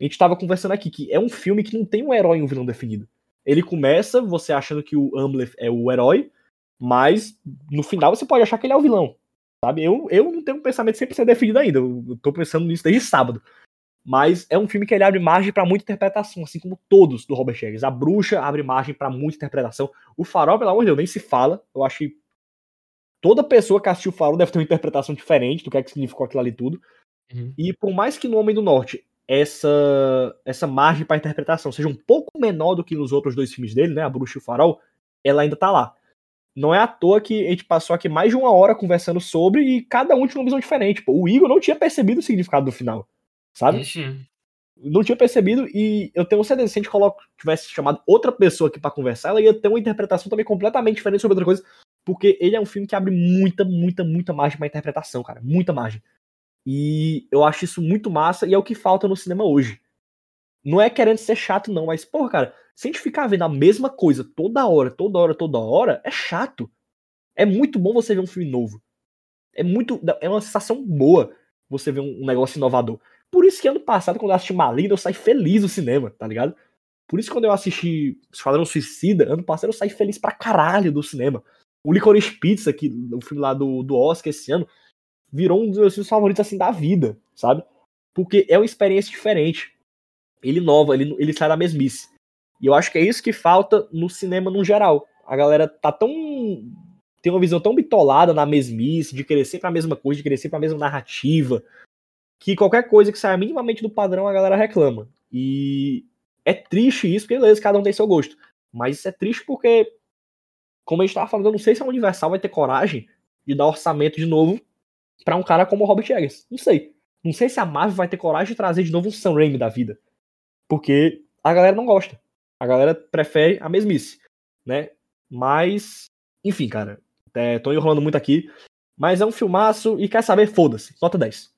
A gente tava conversando aqui que é um filme que não tem um herói e um vilão definido. Ele começa você achando que o Amleth é o herói, mas no final você pode achar que ele é o vilão. Sabe? Eu, eu não tenho um pensamento 100% definido ainda. Eu tô pensando nisso desde sábado. Mas é um filme que ele abre margem pra muita interpretação, assim como todos do Robert Eggers. A Bruxa abre margem pra muita interpretação. O Farol, pelo amor de Deus, nem se fala. Eu que toda pessoa que assistiu o Farol deve ter uma interpretação diferente do que é que significou aquilo ali tudo. Uhum. E por mais que no Homem do Norte essa essa margem para interpretação seja um pouco menor do que nos outros dois filmes dele, né, a Bruxa e o Farol, ela ainda tá lá. Não é à toa que a gente passou aqui mais de uma hora conversando sobre e cada um tinha uma visão diferente. Pô, o Igor não tinha percebido o significado do final, sabe? Não tinha percebido e eu tenho certeza que se a gente coloca, tivesse chamado outra pessoa aqui para conversar, ela ia ter uma interpretação também completamente diferente sobre outra coisa, porque ele é um filme que abre muita, muita, muita margem pra interpretação, cara, muita margem. E eu acho isso muito massa e é o que falta no cinema hoje. Não é querendo ser chato, não, mas, porra, cara, se a gente ficar vendo a mesma coisa toda hora, toda hora, toda hora, é chato. É muito bom você ver um filme novo. É muito. É uma sensação boa você ver um, negócio inovador. Por isso que ano passado, quando eu assisti Maligno, eu saí feliz do cinema, tá ligado? Por isso que quando eu assisti Esquadrão Suicida, ano passado eu saí feliz pra caralho do cinema. O Licorice Pizza, que, o filme lá do, do Oscar esse ano, virou um dos meus filmes favoritos, assim, da vida, sabe? Porque é uma experiência diferente. Ele inova, ele, ele sai da mesmice. E eu acho que é isso que falta no cinema no geral. A galera tá tão. tem uma visão tão bitolada na mesmice, de querer sempre a mesma coisa, de querer sempre a mesma narrativa, que qualquer coisa que saia minimamente do padrão a galera reclama. E é triste isso, porque beleza, cada um tem seu gosto. Mas isso é triste porque, como a gente tava falando, eu não sei se a Universal vai ter coragem de dar orçamento de novo para um cara como o Robert Eggers. Não sei. Não sei se a Marvel vai ter coragem de trazer de novo um Sam Raimi da vida. Porque a galera não gosta. A galera prefere a mesmice, né? Mas, enfim, cara. É, tô enrolando muito aqui. Mas é um filmaço e quer saber? Foda-se. Nota 10.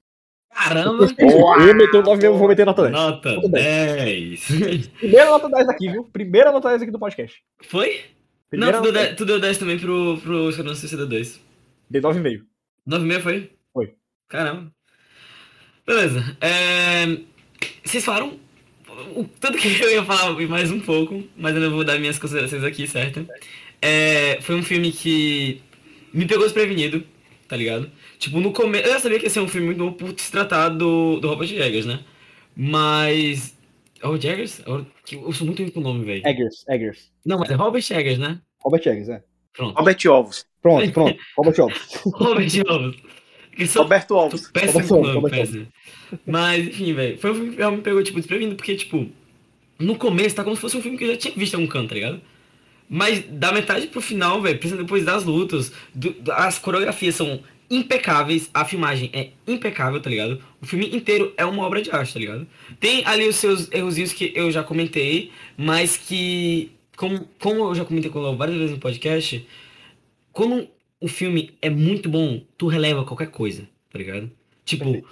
Caramba! Eu meto 9 mesmo, vou meter nota 10. Nota Nota 10. Primeira nota 10 aqui, viu? Primeira nota 10 aqui do podcast. Foi? Primeira Não, tu deu, nota 10, tu deu 10 também pro, pro Esquadrão Suicida 2. Dei 9,5. 9,5 foi? Foi. Caramba. Beleza. É... Vocês falaram o tanto que eu ia falar mais um pouco, mas eu não vou dar minhas considerações aqui, certo? É... Foi um filme que me pegou desprevenido, tá ligado? Tipo, no começo. Eu já sabia que ia ser um filme muito bom por se tratar do, do Robert Eggers, né? Mas. Robert Eggers? Eu sou muito ruim com o nome, velho. Eggers, Eggers. Não, mas é Robert Eggers, né? Robert Eggers, é. Pronto. Robert Ovos. Pronto, pronto. Robert Ovos. Robert. Que só- Roberto Alves. Péssimo Roberto nome, Roberto péssimo. Mas, enfim, velho. Foi um filme que realmente me pegou, tipo, desprevenido, porque, tipo, no começo tá como se fosse um filme que eu já tinha visto em algum canto, tá ligado? Mas da metade pro final, velho, depois das lutas, do- do- as coreografias são impecáveis, a filmagem é impecável, tá ligado? O filme inteiro é uma obra de arte, tá ligado? Tem ali os seus errozinhos que eu já comentei, mas que, como, como eu já comentei com o Léo várias vezes no podcast, quando o filme é muito bom, tu releva qualquer coisa, tá ligado? Tipo,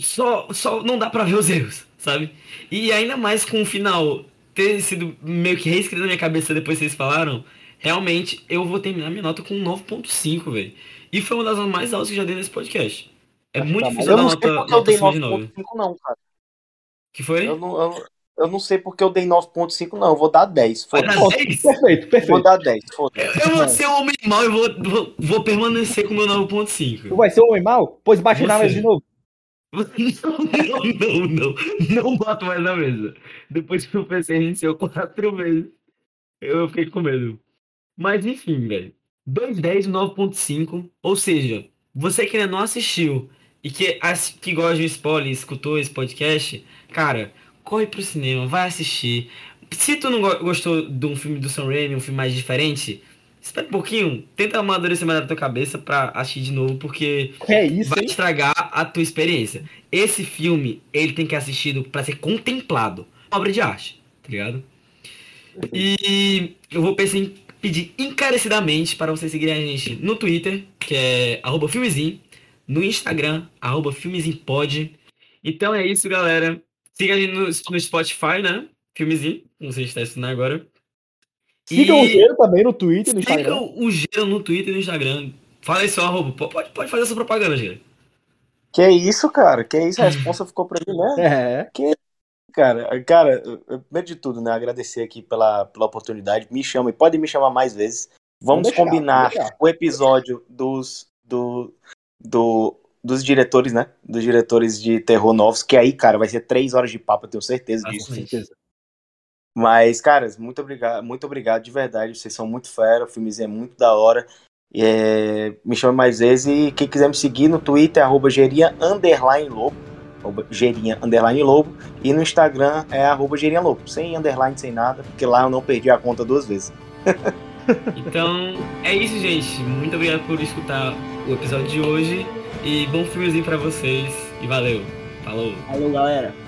só, só não dá pra ver os erros, sabe? E ainda mais com o final ter sido meio que reescrito na minha cabeça depois que vocês falaram, realmente eu vou terminar minha nota com um 9.5, velho. E foi uma das mais altas que eu já dei nesse podcast. É Acho muito tá difícil Eu dar não sei nota, porque eu nota dei acima de 9. 9.5 não, cara. Que foi? Eu não, eu, eu não sei porque eu dei 9.5 não, eu vou dar 10. Vai Foda-se. dar Pronto, 10? Perfeito, Eu perfeito. vou dar 10, foda-se. Eu vou ser um homem mau e vou, vou, vou permanecer com o meu 9.5. Tu vai ser um homem mal? Pois bate na mesa de novo. Não, não, não, não. Não bato mais na mesa. Depois que o PC reiniciou quatro vezes, eu fiquei com medo. Mas enfim, velho. 210 9.5. Ou seja, você que ainda não assistiu e que, que gosta de spoiler escutou esse podcast, cara, corre pro cinema, vai assistir. Se tu não go- gostou de um filme do Sam Raimi, um filme mais diferente, espera um pouquinho, tenta amadurecer mais na tua cabeça pra assistir de novo, porque Que é isso, vai hein? estragar a tua experiência. Esse filme, ele tem que ser assistido pra ser contemplado. Obra de arte, tá ligado? E eu vou pensar em pedir encarecidamente para vocês seguirem a gente no Twitter, que é arroba filmezinho, no Instagram, arroba filmezinhopod. Então é isso, galera. Siga a gente no, no Spotify, né? Filmezinho, não sei se está ensinando agora. Siga o Gero também no Twitter e no Siga Instagram. o Gero no Twitter e no Instagram. Fala aí seu arroba. Pode, pode fazer essa propaganda, Gero. Que isso, cara? Que isso? A resposta ficou pra mim, né? É. Cara, cara, primeiro de tudo, né? Agradecer aqui pela, pela oportunidade. Me chama e pode me chamar mais vezes. Vamos deixar, combinar o episódio dos, do, do, dos diretores, né? Dos diretores de terror novos, que aí, cara, vai ser três horas de papo, eu tenho certeza Ah, disso. Com certeza. Mas, caras, muito obrigado, muito obrigado de verdade. Vocês são muito fera, o filmezinho é muito da hora. É, me chame mais vezes e quem quiser me seguir no Twitter, arroba Gerinha underline Lobo, arroba Gerinha underline Lobo, e no Instagram é arroba Gerinha Lobo, sem underline, sem nada, porque lá eu não perdi a conta duas vezes. Então, é isso, gente. Muito obrigado por escutar o episódio de hoje. E bom filmezinho pra vocês. E valeu. Falou. Valeu, galera.